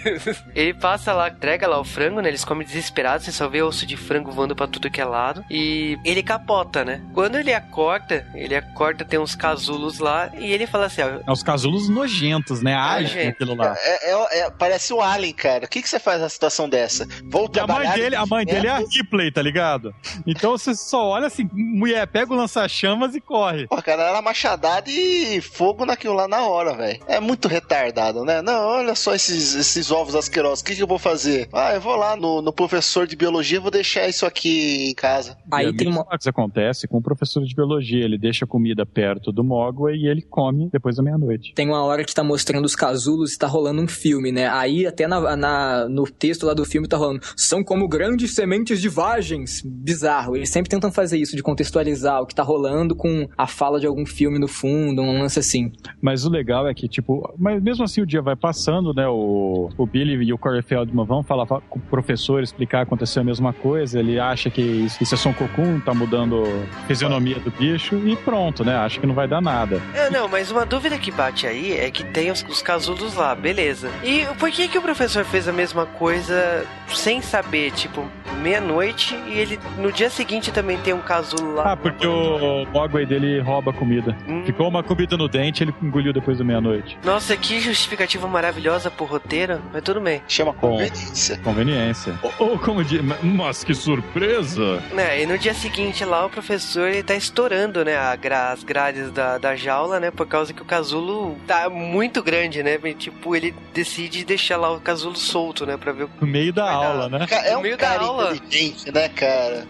Ele passa lá, entrega lá o frango, né? Eles comem desesperados, você só vê osso de frango voando pra tudo que é lado. E ele capota, né? Quando ele acorda, ele acorda, tem uns casulos lá, e ele fala assim, ó, É os casulos nojentos, né? Ágil Nojento. aquilo lá. É, é- é- parece o Alien, cara. O que, que você faz na situação dessa? Vou E a mãe trabalhar. dele, a mãe dele é a Ripley, tá ligado? Então você só olha assim, mulher, pega o lança-chamas e corre. Pô, cara, era machadada e fogo naquilo lá na hora, velho. É muito retardado, né? Não, olha só esses, esses ovos asquerosos. O que, que eu vou fazer? Ah, eu vou lá no, no professor de biologia e vou deixar isso aqui em casa. Aí tem uma. coisa acontece com o professor de biologia. Ele deixa a comida perto do Mogwai e ele come depois da meia-noite. Tem uma hora que tá mostrando os casulos e tá rolando um filme, né? Aí até na, na- no texto lá do filme tá rolando. São como grandes sementes de vagens. Bizarro. Eles sempre tentam fazer isso, de contextualizar o que tá rolando com a fala de algum filme no fundo, um lance assim. Mas o legal é que, tipo, mas mesmo assim o dia vai passando, né? O, o Billy e o Corey Feldman vão falar com o professor, explicar, aconteceu a mesma coisa. Ele acha que isso, isso é só um cocum, tá mudando a fisionomia do bicho e pronto, né? Acha que não vai dar nada. É, não, mas uma dúvida que bate aí é que tem os, os casulos lá, beleza. E por que que o professor fez a mesma coisa sem saber, tipo, meia-noite e ele no dia seguinte também tem um casulo lá? Ah, porque o Mogwai dele rouba comida. Hum. Ficou uma comida no dente, ele engoliu depois da meia-noite. Nossa, que justificativa maravilhosa pro roteiro, mas tudo bem. Chama conveniência. Conveniência. Ou como diz, mas que surpresa! É, e no dia seguinte lá o professor ele tá estourando, né, a gra- as grades da, da jaula, né, por causa que o casulo tá muito grande, né, e, tipo, ele decide deixar lá o casulo solto, né, pra ver o No meio da Vai dar. aula, né? É No um meio da cara aula. inteligente, né, cara?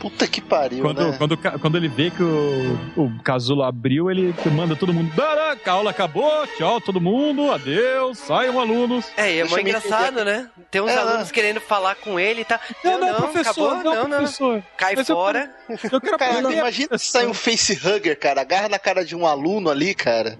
Puta que pariu, Quando, né? quando, quando ele vê que o, o casulo abriu, ele manda todo mundo. Caraca, a aula acabou, tchau todo mundo, adeus, saiam alunos. É, e é eu me engraçado, né? Tem uns É, alunos querendo falar com ele e tá. Não, não, professor, acabou, não, não, não, professor. Cai Mas eu- fora. Eu quero Cara, aprender. imagina se sai um facehugger, cara. Agarra na cara de um aluno ali, cara.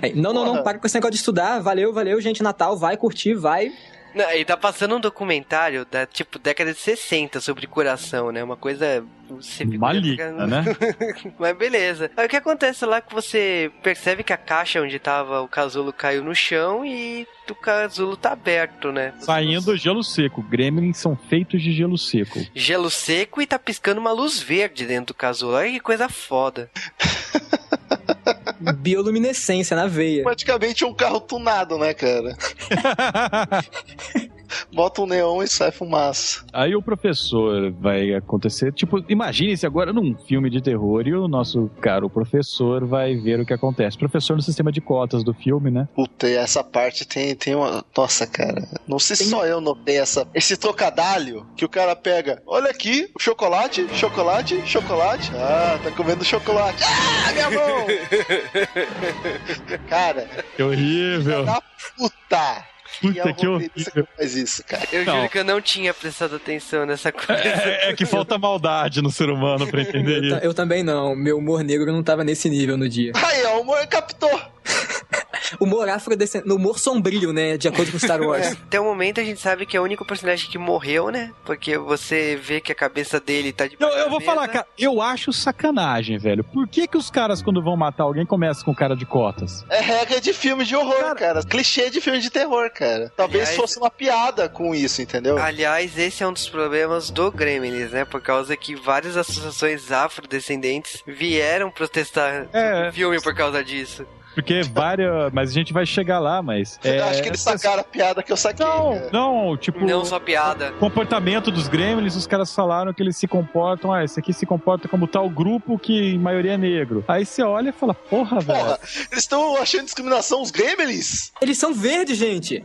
Aí, não, não, não, para com esse negócio de estudar. Valeu, valeu, gente. Natal, vai curtir, vai. Não, e tá passando um documentário da, tipo, década de 60 sobre coração, né? Uma coisa... Você Maligna, né? Mas beleza. Aí o que acontece lá é que você percebe que a caixa onde tava o casulo caiu no chão e o casulo tá aberto, né? Saindo gelo seco. Gremlins são feitos de gelo seco. Gelo seco e tá piscando uma luz verde dentro do casulo. Olha que coisa foda. Bioluminescência na veia. Praticamente um carro tunado, né, cara? Bota um neon e sai fumaça. Aí o professor vai acontecer. Tipo, imagine se agora num filme de terror e o nosso caro professor vai ver o que acontece. Professor no sistema de cotas do filme, né? Puta, e essa parte tem, tem uma. Nossa, cara. Não sei se só eu notei essa, esse trocadalho que o cara pega. Olha aqui, o chocolate, chocolate, chocolate. Ah, tá comendo chocolate. Ah, minha mão! cara, Que horrível. da puta! É Puta o que horrível. faz isso, cara. Eu Não. juro que eu não tinha prestado atenção nessa coisa. É, é que falta maldade no ser humano pra entender Eu, isso. eu também não. Meu humor negro não tava nesse nível no dia. Aí, ó, o humor captou. Humor afrodescendente. Humor sombrio, né? De acordo com Star Wars. Até o momento a gente sabe que é o único personagem que morreu, né? Porque você vê que a cabeça dele tá de Eu, eu vou falar, cara, eu acho sacanagem, velho. Por que que os caras, quando vão matar alguém, começam com cara de cotas? É regra de filme de horror, cara. Clichê de filme de terror, cara. Talvez Aliás- fosse uma piada com isso, entendeu? Aliás, esse é um dos problemas do Gremlins, né? Por causa que várias associações afrodescendentes vieram protestar É. no filme por causa disso. Porque várias. Mas a gente vai chegar lá, mas. É, Eu acho que eles sacaram a piada que eu saquei. Não, cara. não, tipo. Não só piada. comportamento dos gremlins, os caras falaram que eles se comportam, ah, esse aqui se comporta como tal grupo que em maioria é negro. Aí você olha e fala, porra, velho. Porra, eles estão achando discriminação os gremlins? Eles são verdes, gente.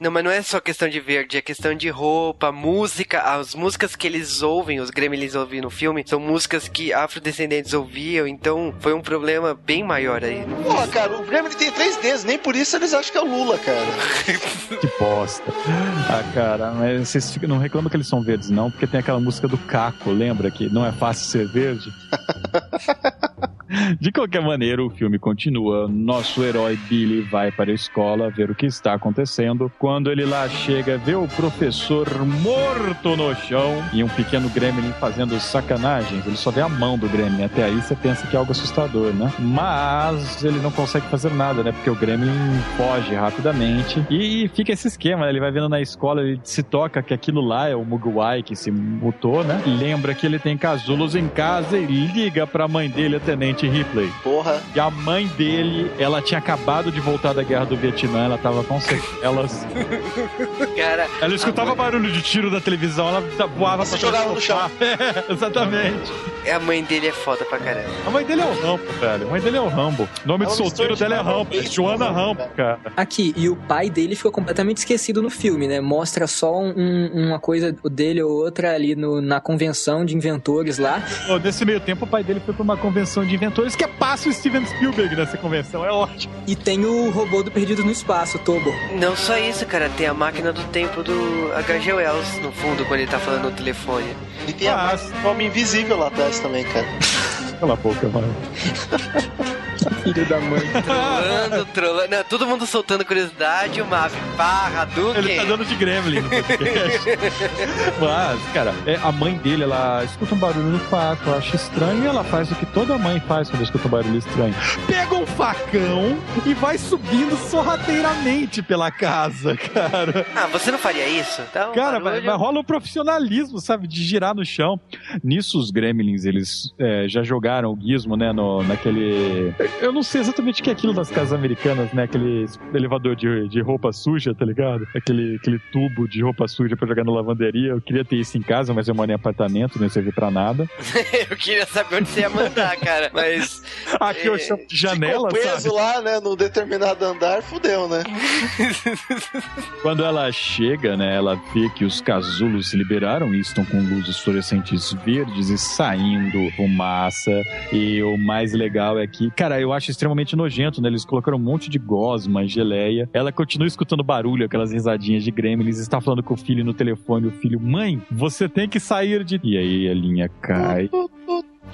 Não, mas não é só questão de verde, é questão de roupa, música. As músicas que eles ouvem, os gremlins ouvem no filme, são músicas que afrodescendentes ouviam, então foi um problema bem maior aí. Porra, cara, o gremlin tem três dedos, nem por isso eles acham que é o Lula, cara. Que bosta. Ah, cara, mas vocês ficam- não reclamam que eles são verdes, não, porque tem aquela música do Caco, lembra que não é fácil ser verde? De qualquer maneira, o filme continua. Nosso herói Billy vai para a escola ver o que está acontecendo. Quando ele lá chega, vê o professor morto no chão e um pequeno gremlin fazendo sacanagens. Ele só vê a mão do gremlin. Até aí você pensa que é algo assustador, né? Mas ele não consegue fazer nada, né? Porque o gremlin foge rapidamente. E fica esse esquema, né? Ele vai vendo na escola, ele se toca que aquilo lá é o Mugwai que se mutou, né? Lembra que ele tem casulos em casa e liga pra mãe dele, a Tenente Ripley. Porra. E a mãe dele, ela tinha acabado de voltar da guerra do Vietnã, ela tava com sequelas. Cara, Ela escutava barulho de tiro da televisão, ela voava pra jogava do no sofá. É, exatamente. a mãe dele é foda pra caramba. A mãe dele é o Rambo, velho. A mãe dele é o Rambo. O nome É de solteiro de dela é Rambo Rambo. É Joana Rambo, Rambo, cara. Aqui, e o pai dele ficou completamente esquecido no filme, né? Mostra só um- uma coisa dele ou outra ali no- na convenção de inventores lá. Pô, Nesse meio tempo, o pai dele foi pra uma convenção de inventores que é passa o Steven Spielberg nessa convenção. É ótimo. E tem o robô do Perdido no Espaço, o Tobo. Não só isso, cara, tem a máquina do tempo do H.G. Wells no fundo quando ele tá falando no telefone. E tem a Ah, máquina do Homem Invisível lá atrás também, cara. Cala a boca, mano. Filho da mãe. Trolando, trolando. Não, todo mundo soltando curiosidade, o Mav, barra, Duque. Ele tá dando de gremlin no podcast. Mas, cara, é, a mãe dele, ela escuta um barulho no quarto, acha estranho e ela faz o que toda mãe faz quando escuta um barulho estranho. Pega um facão e vai subindo sorrateiramente pela casa, cara. Ah, você não faria isso? Um Cara, vai, barulho. vai- rola o profissionalismo, sabe? De girar no chão. Nisso, os gremlins, eles é, já jogaram o gizmo, né? No, naquele. Eu não sei exatamente o que é aquilo das casas americanas, né? Aquele elevador de, de roupa suja, tá ligado? Aquele, aquele tubo de roupa suja pra jogar na lavanderia. Eu queria ter isso em casa, mas eu moro em apartamento, não serve pra nada. Eu queria saber onde você ia mandar, cara. Mas. Aqui eu É, chamo de janela, Ficou preso sabe? lá, né, num determinado andar, fudeu, né? Quando ela chega, né, ela vê que os casulos se liberaram e estão com luzes fluorescentes verdes e saindo fumaça. E o mais legal é que, cara, eu acho extremamente nojento, né? Eles colocaram um monte de gosma, geleia. Ela continua escutando barulho, aquelas risadinhas de gremlins, está falando com o filho no telefone. O filho, mãe, você tem que sair de. E aí a linha cai.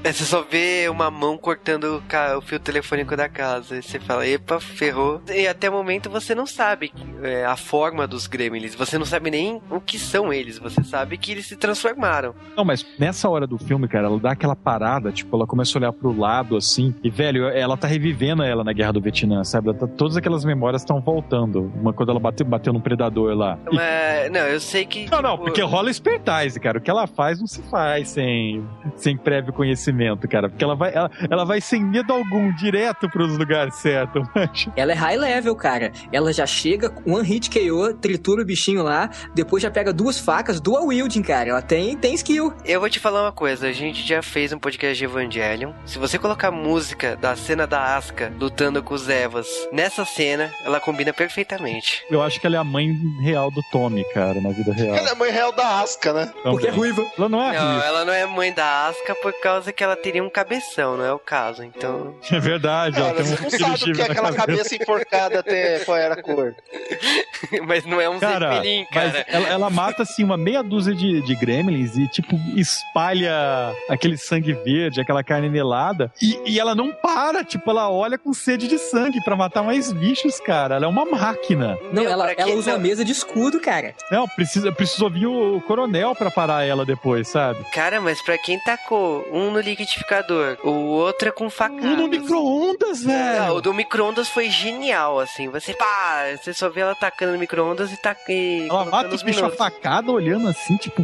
É, você só vê uma mão cortando o, fio telefônico da casa. E você fala, epa, ferrou. E até o momento você não sabe é, a forma dos gremlins. Você não sabe nem o que são eles. Você sabe que eles se transformaram. Não, mas nessa hora do filme, cara, ela dá aquela parada, tipo, ela começa a olhar pro lado, assim, e, velho, ela tá revivendo ela na Guerra do Vietnã, sabe? Tá- todas aquelas memórias estão voltando. Uma quando ela bateu, bateu num predador lá. E- Mas, não, eu sei que. Não, não, tipo, porque rola expertise, cara. O que ela faz não se faz sem, sem prévio conhecimento, cara. Porque ela vai, ela, ela vai sem medo algum, direto pros lugares certos. Ela é high level, cara. Ela já chega, one hit KO, tritura o bichinho lá, depois já pega duas facas, dual wielding, cara. Ela tem, tem skill. Eu vou te falar uma coisa, a gente já fez um podcast de Evangelion. Se você colocar música da cena da Asuka lutando com os Evas nessa cena, ela combina perfeitamente. Eu acho que ela é a mãe real do Tommy, cara, na vida real. Ela é mãe real da Asca, né? Porque é Também. ruiva. Ela não é Não, ruiva. ela não é mãe da Asuka por causa que ela teria um cabeção, não é o caso. Então, É verdade, ela Cara, tem um você não sabe o que é aquela cabeça. cabeça enforcada até qual era a cor. mas não é um Cara, zeppelin, mas cara. ela, ela mata assim uma meia dúzia de, de gremlins e tipo espalha aquele sangue verde, aquela carne melada e, e ela não para, tipo ela olha com sede de sangue pra matar mais bichos, cara. Ela é uma máquina. Não, ela, ela usa não- uma mesa de escudo, cara. Não, precisa, precisa ouvir o coronel pra parar ela depois, sabe? Cara, mas pra quem tacou um no liquidificador, o outro é com facada. Um no micro-ondas, Não, velho. o do micro-ondas foi genial, assim. Você, pá, você só vê ela tacando no micro-ondas e tá e Ela mata os bichos a facada olhando assim, tipo,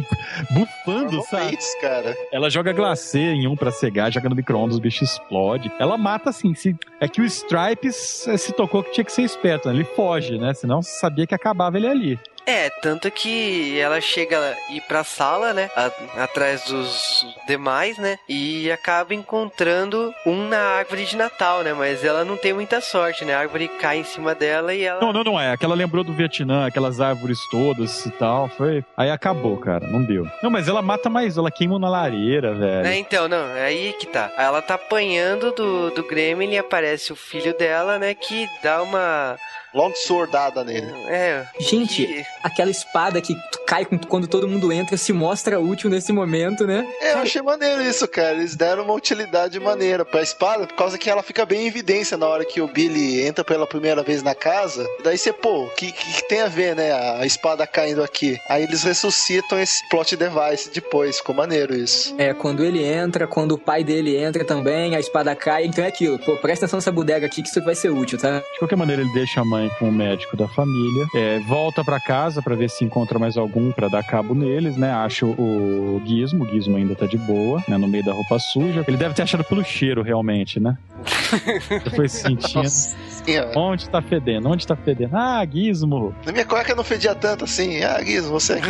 bufando, sabe? Normalmente, cara. Ela joga glacê em um pra cegar, joga no micro-ondas, o bicho explode. Ela mata assim. Se... É que o Stripes se tocou que tinha que ser esperto, né? Ele foge, né? Senão sabia que acabava ele ali. É, tanto que ela chega a ir pra sala, né? a- atrás dos demais, né? E acaba encontrando um na árvore de Natal, né? Mas ela não tem muita sorte, né? A árvore cai em cima dela e ela. Não, não, não é. Aquela lembrou do Vietnã, aquelas árvores todas e tal. Foi. Aí acabou, cara. Não deu. Não, mas ela mata mais, ela queima na lareira, velho. É, então, não, é aí que tá. Ela tá apanhando do, do Gremlin e aparece o filho dela, né? Que dá uma. Long swordada nele. É. Gente, que- aquela espada que cai quando todo mundo entra se mostra útil nesse momento, né? É, eu achei maneiro isso, cara. Eles deram uma utilidade maneira pra espada, por causa que ela fica bem em evidência na hora que o Billy entra pela primeira vez na casa. Daí você, pô, o que, que, que tem a ver, né? A espada caindo aqui. Aí eles ressuscitam esse plot device depois. Ficou maneiro isso. É, quando ele entra, quando o pai dele entra também, a espada cai, então é aquilo. Pô, presta atenção nessa bodega aqui que isso vai ser útil, tá? De qualquer maneira, ele deixa a mãe com o médico da família, é, volta pra casa pra ver se encontra mais algum pra dar cabo neles, né? Acha o, Gizmo, o Gizmo ainda tá de boa, né? No meio da roupa suja. Ele deve ter achado pelo cheiro, realmente, né? Depois sentindo. Nossa senhora. Onde tá fedendo? Onde tá fedendo? Ah, Gizmo! Na minha cueca não fedia tanto assim. Ah, Guiz, você.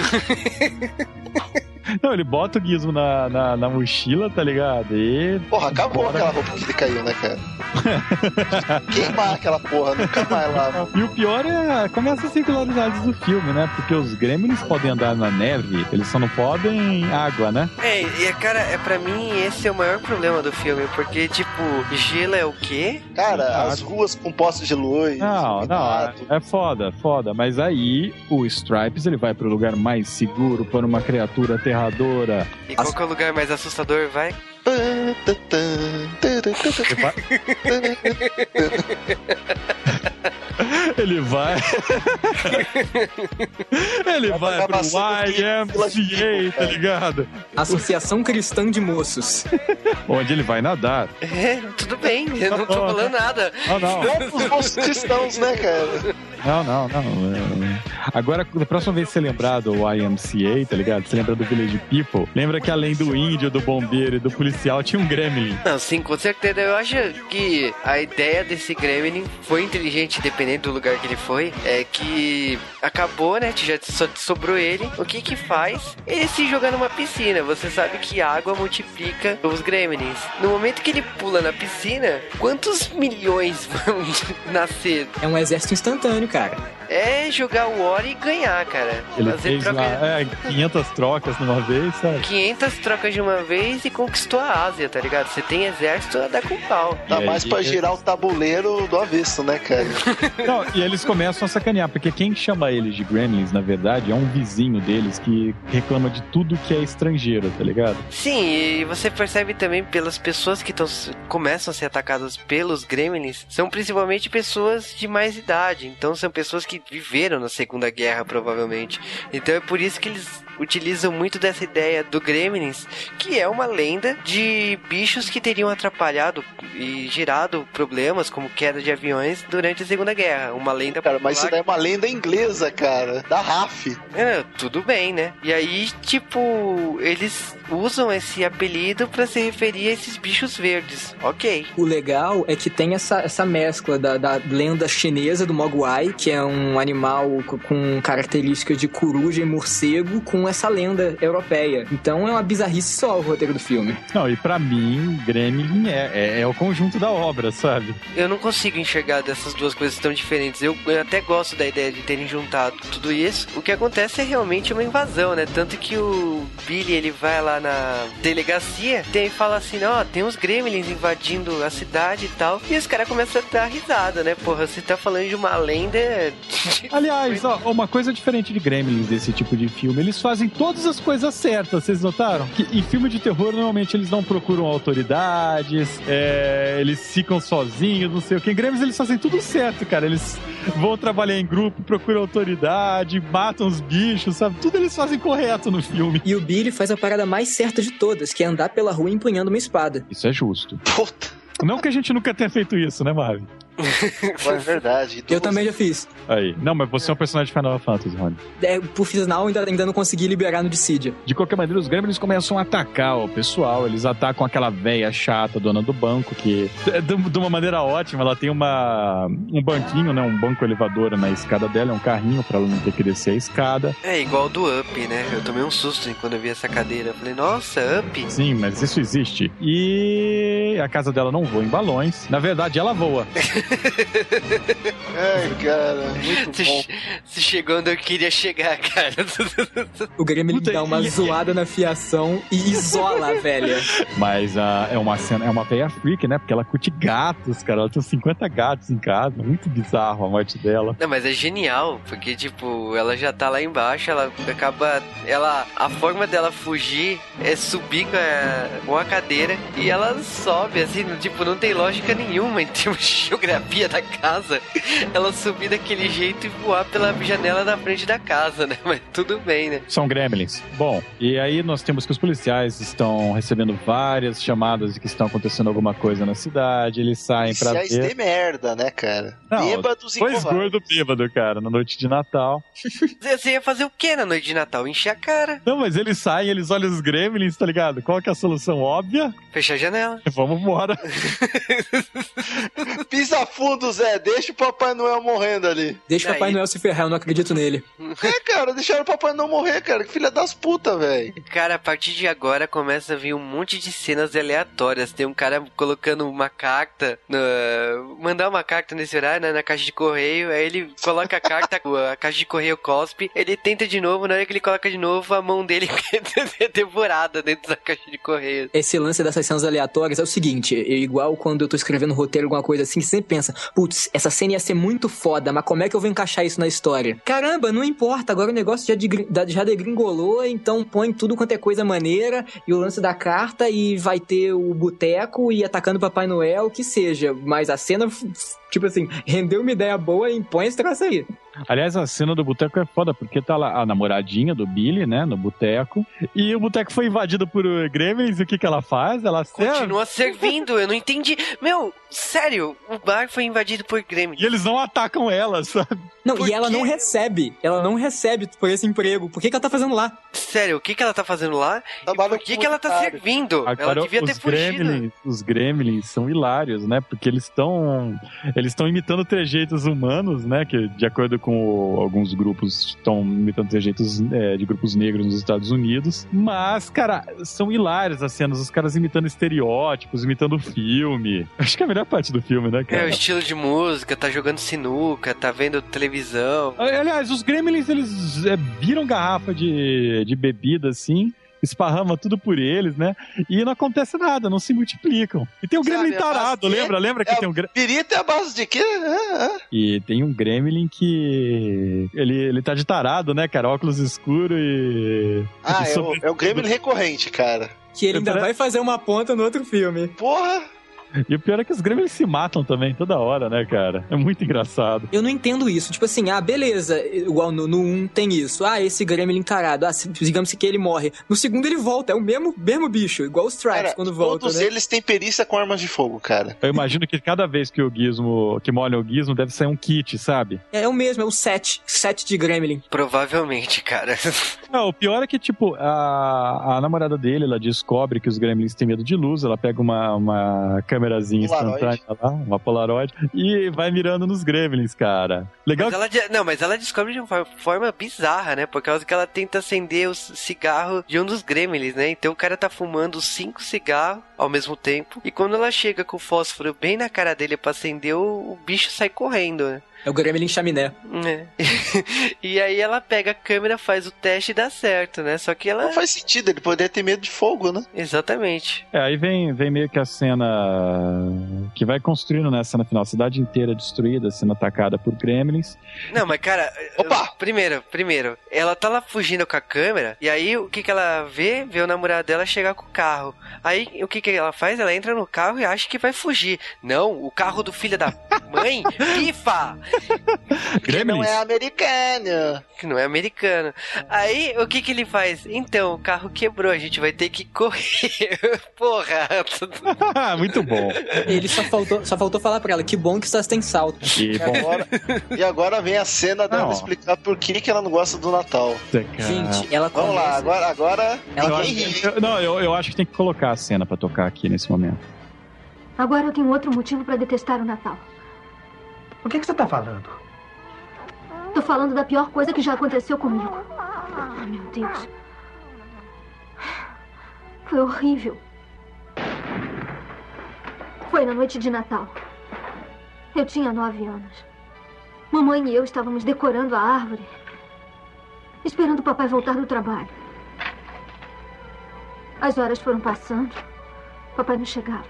Não, ele bota o Gizmo na, na, na mochila, tá ligado? E. Porra, acabou Bora. aquela roupa que ele caiu, né, cara? Queimar aquela porra, nunca mais lá. E o pior é começa as singularidades do filme, né? Porque os gremlins podem andar na neve, eles só não podem água, né? É, e cara, é pra mim esse é o maior problema do filme, porque tipo, gelo é o quê? Cara, as ruas com postes de luz. Não, não, é foda, foda. Mas aí o Stripes ele vai pro lugar mais seguro para uma criatura aterradora. E qual que é o lugar mais assustador, vai? Vai. Ele vai. Ele Vai pro YMCA, tá ligado? Associação Cristã de Moços. Onde ele vai nadar. É, tudo bem, eu não tô falando nada. Não, não. Os bons cristãos, né, cara? Não, não, não. É- Agora, da próxima vez que você lembrar do YMCA, tá ligado? Você lembra do Village People? Lembra que além do índio, do bombeiro e do policial, tinha um gremlin. Não, sim, com certeza. Eu acho que a ideia desse Gremlin foi inteligente, dependendo do lugar que ele foi. É que acabou, né? Já só sobrou ele. O que que faz? Ele se jogar numa piscina. Você sabe que água multiplica os Gremlins. No momento que ele pula na piscina, quantos milhões vão nascer? É um exército instantâneo, cara. É jogar o Ori e ganhar, cara. Ele Fazer fez troca- lá é, 500 trocas numa vez, sabe? 500 trocas de uma vez e conquistou a Ásia, tá ligado? Você tem exército, dá com pau. Dá E mais aí, pra é- girar o tabuleiro do avesso, né, cara? Não, e eles começam a sacanear, porque quem chama eles de gremlins, na verdade, é um vizinho deles que reclama de tudo que é estrangeiro, tá ligado? Sim, e você percebe também pelas pessoas que tão, começam a ser atacadas pelos gremlins, são principalmente pessoas de mais idade. Então são pessoas que viveram na Segunda Guerra, provavelmente. Então é por isso que eles utilizam muito dessa ideia do gremlins, que é uma lenda de bichos que teriam atrapalhado e gerado problemas como queda de aviões durante a Segunda Guerra. Uma lenda Cara, mas isso daí é uma lenda inglesa, cara. Da RAF. é, tudo bem, né? E aí, tipo, eles usam esse apelido pra se referir a esses bichos verdes. Ok. O legal é que tem essa, essa mescla da, da lenda chinesa do Mogwai, que é um animal co- com características de coruja e morcego, com essa lenda europeia. Então é uma bizarrice só o roteiro do filme. Não, e pra mim, gremlin é, é, é o conjunto da obra, sabe? Eu não consigo enxergar dessas duas coisas tão diferentes. Eu, eu até gosto da ideia de terem juntado tudo isso. O que acontece é realmente uma invasão, né? Tanto que o Billy, ele vai lá na delegacia, tem, fala assim, ó, tem uns gremlins invadindo a cidade e tal. E os caras começam a dar risada, né? Porra, você tá falando de uma lenda... Aliás, ó, uma coisa diferente de Gremlins desse tipo de filme, eles fazem todas as coisas certas, vocês notaram? Que em filme de terror, normalmente eles não procuram autoridades, é, eles ficam sozinhos, não sei o que. Em Gremlins eles fazem tudo certo, cara. Eles vão trabalhar em grupo, procuram autoridade, matam os bichos, sabe? Tudo eles fazem correto no filme. E o Billy faz a parada mais certa de todas, que é andar pela rua empunhando uma espada. Isso é justo. Puta, Não que a gente nunca tenha feito isso, né, Marvin? é verdade. Eu também já fiz. Aí. Não, mas você é um personagem de Final Fantasy, Rony. É, por final, ainda, ainda não consegui liberar no Dissidia. De qualquer maneira, os gremlins começam a atacar o pessoal. Eles atacam aquela velha chata, dona do banco, que de, de uma maneira ótima, ela tem uma um banquinho, né, um banco elevador na escada dela, é um carrinho pra ela não ter que descer a escada. É igual do Up, né? Eu tomei um susto quando eu vi essa cadeira. Eu falei, nossa, Up? Sim, mas isso existe. E a casa dela não voa em balões. Na verdade, ela voa. Ai, cara, muito bom. che- você chegou onde eu queria chegar, cara. O Gremlin Puta, dá uma zoada na fiação e isola a velha. Mas ah, é uma cena, é uma veia freak, né? Porque ela curte gatos, cara. Ela tem uns 50 gatos em casa. Muito bizarro a morte dela. Não, mas é genial, porque, tipo, ela já tá lá embaixo, ela acaba. Ela. A forma dela fugir é subir com a, com a cadeira e ela sobe, assim, tipo, não tem lógica nenhuma em termos de geografia da casa. Ela subir daquele jeito e voar pela janela da frente da casa, né? Mas tudo bem, né? São gremlins. Bom, e aí nós temos que os policiais estão recebendo várias chamadas de que estão acontecendo alguma coisa na cidade. Eles saem pra Policiais ver. de merda, né, cara? Não, Bêbados e Dois covardes. gordos bêbados, cara, na noite de Natal. Você você ia fazer o que na noite de Natal? Encher a cara, Não, mas eles saem, eles olham os gremlins, tá ligado? Qual que é a solução óbvia? fechar a janela. Vamos embora. Pisa fundo, Zé. Deixa o Papai Noel morrendo ali. Deixa o Papai. Noel se ferrar, eu não acredito nele. É, cara, deixaram o Papai Noel morrer, cara. Que filha das putas, velho. Cara, a partir de agora começa a vir um monte de cenas aleatórias. Tem um cara colocando uma carta, na- mandar uma carta nesse horário, né, na caixa de correio. Aí ele coloca a carta, a caixa de correio cospe. Ele tenta de novo, na hora que ele coloca de novo, a mão dele é devorada dentro da caixa de correio. Esse lance dessas cenas aleatórias é o seguinte, é igual quando eu tô escrevendo roteiro, alguma coisa assim, sempre pensa, putz, essa cena ia ser muito foda, mas como é que eu vou encaixar isso na história? Caramba, não importa, agora o negócio já, já degringolou, então põe tudo quanto é coisa maneira, e o lance da carta, e vai ter o boteco, e atacando Papai Noel, que seja, mas a cena, tipo assim, rendeu uma ideia boa e põe esse troço aí. Aliás, a cena do boteco é foda, porque tá lá a namoradinha do Billy, né, no boteco. E o boteco foi invadido por gremlins, e o que que ela faz? Ela serve. Continua servindo, eu não entendi. Meu, sério, o bar foi invadido por Grêmio. E eles não atacam ela, sabe? Não, Por e ela quê? não recebe, ela não recebe por esse emprego, por que que ela tá fazendo lá? Sério, o que, que ela tá fazendo lá? E Trabalho por que, que ela tá servindo? ela Agora, devia ter os fugido. gremlins, os gremlins são hilários, né? Porque eles estão eles estão imitando trejeitos humanos, né? Que de acordo com o- alguns grupos estão imitando trejeitos é, de grupos negros nos Estados Unidos. Mas, cara, são hilários as cenas, os caras imitando estereótipos, imitando filme. Acho que é a melhor parte do filme, né, É, o cara? estilo de música, tá jogando sinuca, tá vendo televisão. Aliás, os gremlins, eles é, viram garrafa de, de bebida, assim, esparrama tudo por eles, né? E não acontece nada, não se multiplicam. E tem o Sabe, gremlin base tarado, lembra? Lembra que é- tem um gremlin... Pirita é a base de quê? É, é. E tem um gremlin que... Ele, ele tá de tarado, né, cara? Óculos escuro e... Ah, e é sobre- o, é o Gremlin recorrente, cara. Que ele ainda Parece- vai fazer uma ponta no outro filme. Porra! E o pior é que os gremlins se matam também, toda hora, né, cara? É muito engraçado. Eu não entendo isso. Tipo assim, ah, beleza, igual no, no 1 tem isso. Ah, esse gremlin encarado. Ah, se- digamos que ele morre. No segundo ele volta, é o mesmo, mesmo bicho, igual os Stripes Cara, quando volta, todos né? eles têm perícia com armas de fogo, cara. Eu imagino que cada vez que o Gizmo... Que molha o Gizmo, deve sair um kit, sabe? É, é o mesmo, é o set. Set de gremlin. Provavelmente, cara. Não, o pior é que, tipo, a, a namorada dele, ela descobre que os gremlins têm medo de luz, ela pega uma, uma câmerazinha instantânea lá, uma Polaroid, e vai mirando nos gremlins, cara. Legal Mas ela, não, mas ela descobre de uma for- forma bizarra, né? Por causa que ela tenta acender o cigarro de um dos gremlins, né? Então o cara tá fumando cinco cigarros ao mesmo tempo. E quando ela chega com o fósforo bem na cara dele pra acender, o, o bicho sai correndo, né? É o gremlin chaminé. É. e aí ela pega a câmera, faz o teste e dá certo, né? Só que ela. Não faz sentido, ele poderia ter medo de fogo, né? Exatamente. É, aí vem, vem meio que a cena que vai construindo, né? A cena final, a cidade inteira destruída, sendo atacada por gremlins. Não, mas cara. Opa! eu- Primeiro, primeiro, ela tá lá fugindo com a câmera, e aí o que que ela vê? Vê o namorado dela chegar com o carro. Aí o que que ela faz? Ela entra no carro e acha que vai fugir. Não, o carro do filho da mãe pifa! Que não é americano. Que não é americano. Aí o que que ele faz? Então, o carro quebrou, a gente vai ter que correr. Porra! Muito bom. Ele só faltou, só faltou falar pra ela, que bom que estás tem salto. E, E bom, agora, e agora vem a cena dela Não. explicar por que, que ela não gosta do Natal. Gente, ela Vamos lá, começa- agora, agora Ela Eu eu- não, eu, eu acho que tem que colocar a cena pra tocar aqui nesse momento. Agora eu tenho outro motivo para detestar o Natal. O que, que você tá falando? Tô falando da pior coisa que já aconteceu comigo. Ai, meu Deus. Foi horrível. Foi na noite de Natal. Eu tinha nove anos. Mamãe e eu estávamos decorando a árvore, esperando o papai voltar do trabalho. As horas foram passando. Papai não chegava.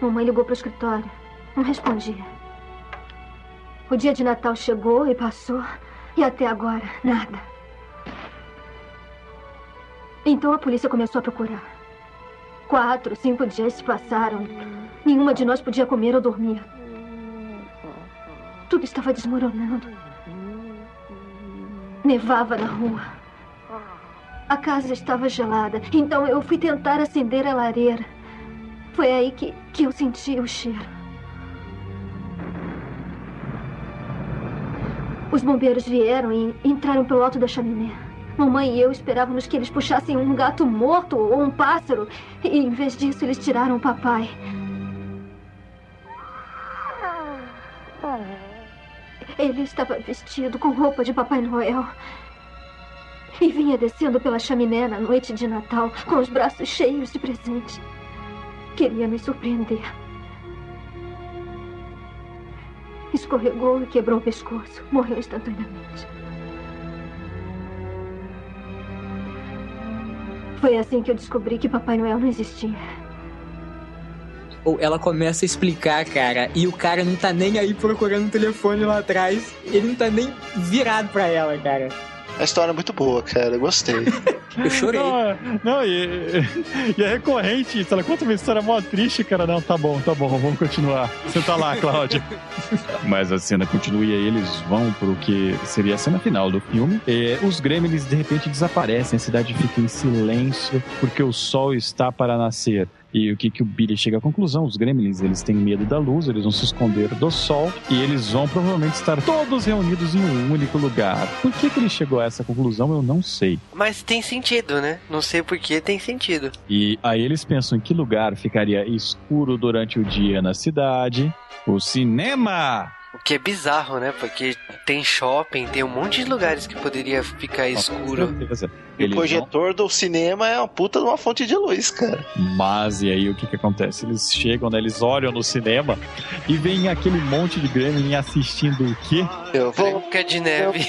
Mamãe ligou para o escritório. Não respondia. O dia de Natal chegou e passou. E até agora, nada. Então a polícia começou a procurar. Quatro, cinco dias se passaram. Nenhuma de nós podia comer ou dormir. Tudo estava desmoronando. Nevava na rua. A casa estava gelada, então eu fui tentar acender a lareira. Foi aí que, que eu senti o cheiro. Os bombeiros vieram e entraram pelo alto da chaminé. Mamãe e eu esperávamos que eles puxassem um gato morto ou um pássaro. E em vez disso, eles tiraram o papai. Ele estava vestido com roupa de Papai Noel. E vinha descendo pela chaminé na noite de Natal com os braços cheios de presente. Queria nos surpreender. Escorregou e quebrou o pescoço. Morreu instantaneamente. Foi assim que eu descobri que Papai Noel não existia. Ou ela começa a explicar, cara, e o cara não tá nem aí procurando o telefone lá atrás. Ele não tá nem virado pra ela, cara. A história é muito boa, cara. Eu gostei. Eu chorei. Não, é- não e, e é recorrente isso. Ela conta uma história mó triste, cara. Não, tá bom, tá bom, vamos continuar. Você tá lá, Cláudia. Mas a cena continua e aí eles vão pro que seria a cena final do filme. E os gremlins de repente desaparecem, a cidade fica em silêncio porque o sol está para nascer. E o que, que o Billy chega à conclusão? Os gremlins, eles têm medo da luz, eles vão se esconder do sol e eles vão provavelmente estar todos reunidos em um único lugar. Por que, que ele chegou a essa conclusão, eu não sei. Mas tem sentido, né? Não sei porquê, tem sentido. E aí eles pensam em que lugar ficaria escuro durante o dia na cidade. O cinema! O que é bizarro, né? Porque tem shopping, tem um monte de lugares que poderia ficar escuro. E o projetor do cinema é uma puta de uma fonte de luz, cara. Mas e aí o que que acontece? Eles chegam, né? Eles olham no cinema e vem aquele monte de gremlin assistindo o quê? Eu vou. Branca de neve.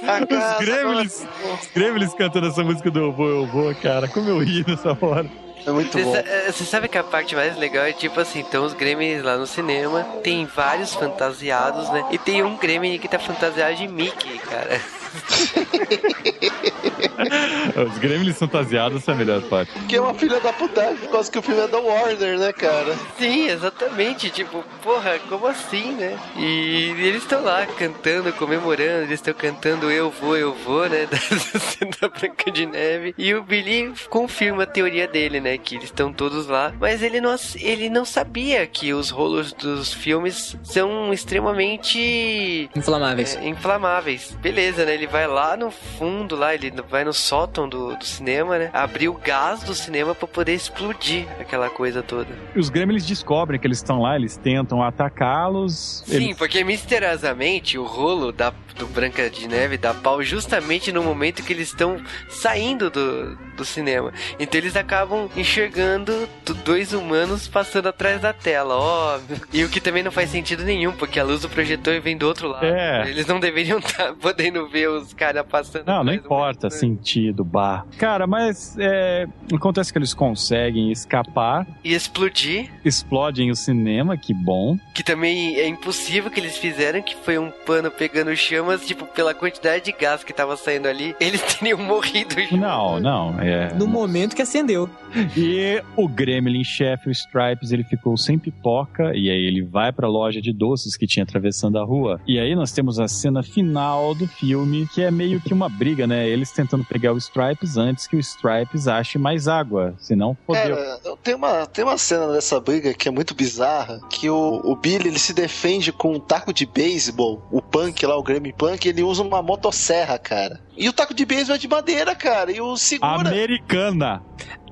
Os gremlins, os gremlins cantando essa música do Eu Vou, Eu Vou, cara. Como eu ri nessa hora. É muito Você bom. sa- eh, você sabe que a parte mais legal é tipo assim, então os gremlins lá no cinema, tem vários fantasiados, né? E tem um gremlin que tá fantasiado de Mickey, cara. Os gremlins fantasiados essa é a melhor parte. Que é uma filha da putagem, por causa que o filme é da Warner, né, cara? Sim, exatamente. Tipo, porra, como assim, né? E eles estão lá cantando, comemorando, eles estão cantando Eu Vou, Eu Vou, né? Da cena da Branca de Neve. E o Billy confirma a teoria dele, né? Que eles estão todos lá. Mas ele não, ele não sabia que os rolos dos filmes são extremamente Inflamáveis. é, inflamáveis. Beleza, né? Ele vai lá no fundo, lá, ele vai no sótão do, do cinema, né? Abrir o gás do cinema pra poder explodir aquela coisa toda. Os gremlins descobrem que eles estão lá, eles tentam atacá-los. Sim, eles- porque misteriosamente o rolo da, do Branca de Neve dá pau justamente no momento que eles estão saindo do, do cinema. Então eles acabam enxergando do- dois humanos passando atrás da tela, óbvio. E o que também não faz sentido nenhum, porque a luz do projetor vem do outro lado. É. Eles não deveriam estar podendo ver os caras passando. Não, não importa, sentido, bar. Cara, mas é, acontece que eles conseguem escapar, E explodir, explodem o cinema, que bom. que também é impossível que eles fizeram, que foi um pano pegando chamas, tipo, pela quantidade de gás que tava saindo ali, eles teriam morrido junto. Não, não, é. No momento que acendeu. E o Gremlin chefe, o Stripes, ele ficou sem pipoca e aí ele vai pra loja de doces que tinha atravessando a rua. E aí nós temos a cena final do filme, que é meio que uma briga, né? Eles tentando pegar o Stripes antes que o Stripes ache mais água, senão fodeu. Cara, tem uma, tem uma cena dessa briga que é muito bizarra, que o, o Billy ele se defende com um taco de beisebol, o Punk lá, o Grammy Punk, ele usa uma motosserra, cara. E o taco de beisebol é de madeira, cara, e o segura... Americana!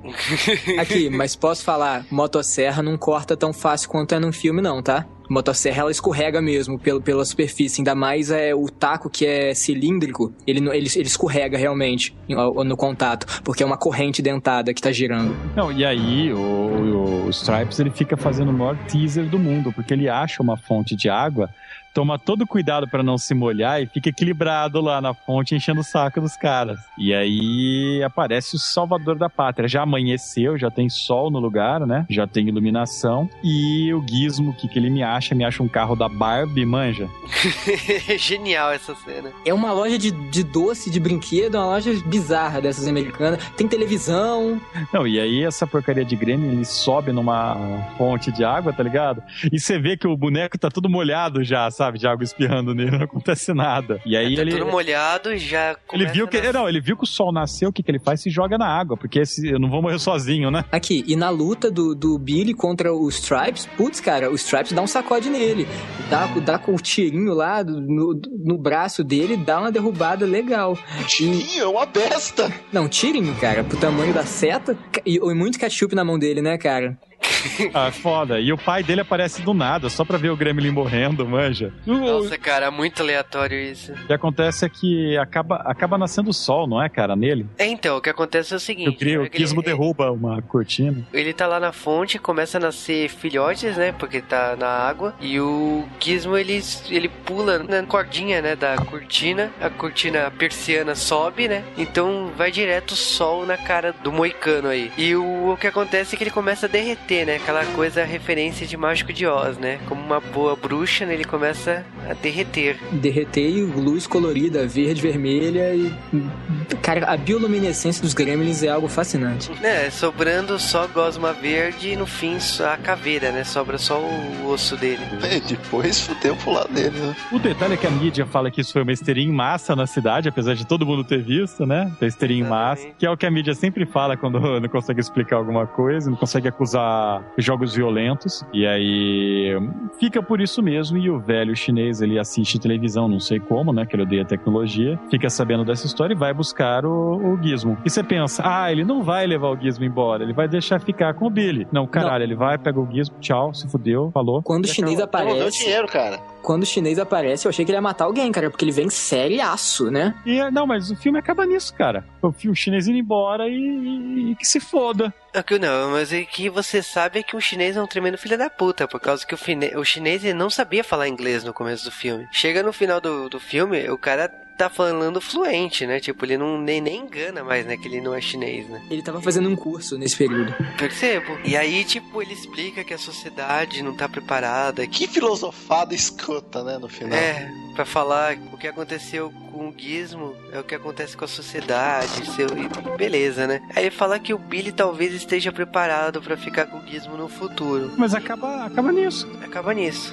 Aqui, mas posso falar, motosserra não corta tão fácil quanto é num filme, não, tá? A motosserra ela escorrega mesmo pelo, pela superfície, ainda mais é o taco que é cilíndrico, ele, ele, ele escorrega realmente no, no contato, porque é uma corrente dentada que tá girando. Não, e aí o, o, o Stripes ele fica fazendo o maior teaser do mundo, porque ele acha uma fonte de água toma todo cuidado para não se molhar e fica equilibrado lá na fonte, enchendo o saco dos caras. E aí aparece o salvador da pátria. Já amanheceu, já tem sol no lugar, né? Já tem iluminação. E o Gizmo, o que, que ele me acha? Me acha um carro da Barbie, manja. Genial essa cena. É uma loja de, de doce, de brinquedo, uma loja bizarra dessas americanas. Tem televisão. Não, e aí essa porcaria de Grêmio, ele sobe numa fonte de água, tá ligado? E você vê que o boneco tá tudo molhado já, sabe? De água espirrando nele, não acontece nada. E aí tá ele. tudo molhado e já Ele viu que. a- Não, ele viu que o sol nasceu, o que, que ele faz? Se joga na água, porque esse, eu não vou morrer sozinho, né? Aqui, e na luta do, do Billy contra o Stripes, putz, cara, o Stripes dá um sacode nele. Dá, dá com o tirinho lá no, no braço dele, dá uma derrubada legal. Tirinho, é uma besta. Não, tirinho, cara, pro tamanho da seta. E, e muito ketchup na mão dele, né, cara? Ah, foda. E o pai dele aparece do nada, só pra ver o Gremlin morrendo, manja. O- Nossa, cara, muito aleatório isso. O que acontece é que acaba, acaba nascendo sol, não é, cara, nele? É, então, o que acontece é o seguinte. Eu queria, né, o ele- Gizmo derruba uma cortina. Ele tá lá na fonte, começa a nascer filhotes, né? Porque tá na água. E o Gizmo, ele, ele pula na cordinha, né? Da cortina. A cortina persiana sobe, né? Então vai direto o sol na cara do moicano aí. E o, o que acontece é que ele começa a derreter, né? Aquela coisa, referência de Mágico de Oz, né? Como uma boa bruxa, né, ele começa a derreter. Derreter e luz colorida, verde, vermelha e. Cara, a bioluminescência dos gremlins é algo fascinante. Né, sobrando só gosma verde e no fim só a caveira, né? Sobra só o osso dele. E depois fudeu pro lado dele, né? O detalhe é que a mídia fala que isso foi uma histeria em massa na cidade, apesar de todo mundo ter visto, né? Da histeria em massa, que é o que a mídia sempre fala quando não consegue explicar alguma coisa, não consegue acusar jogos violentos. E aí fica por isso mesmo. E o velho chinês, ele assiste televisão, não sei como, né? Que ele odeia tecnologia, fica sabendo dessa história e vai buscar o, o Gizmo. E você pensa, ah, ele não vai levar o Gizmo embora, ele vai deixar ficar com o Billy. Não, caralho, ele vai, pega o Gizmo, tchau, se fudeu, falou. Quando o chinês acabou. Devolveu aparece. dinheiro, cara. Quando o chinês aparece, eu achei que ele ia matar alguém, cara, porque ele vem seriaço, né? E, não, mas o filme acaba nisso, cara. O filme chinês indo embora e, e- e que se foda. É que não, mas o que você sabe é que o chinês é um tremendo filho da puta, por causa que o, fine- o chinês não sabia falar inglês no começo do filme. Chega no final do, do filme, o cara tá falando fluente, né? Tipo, ele não nem, nem engana mais, né? Que ele não é chinês, né? Ele tava fazendo um curso nesse período. Percebo. E aí, tipo, ele explica que a sociedade não tá preparada, que filosofada escrota, né, no final. é, pra falar o que aconteceu com o Gizmo é o que acontece com a sociedade, seu, e beleza, né? Aí ele fala que o Billy talvez esteja preparado pra ficar com o Gizmo no futuro. Mas acaba, acaba nisso. Acaba nisso.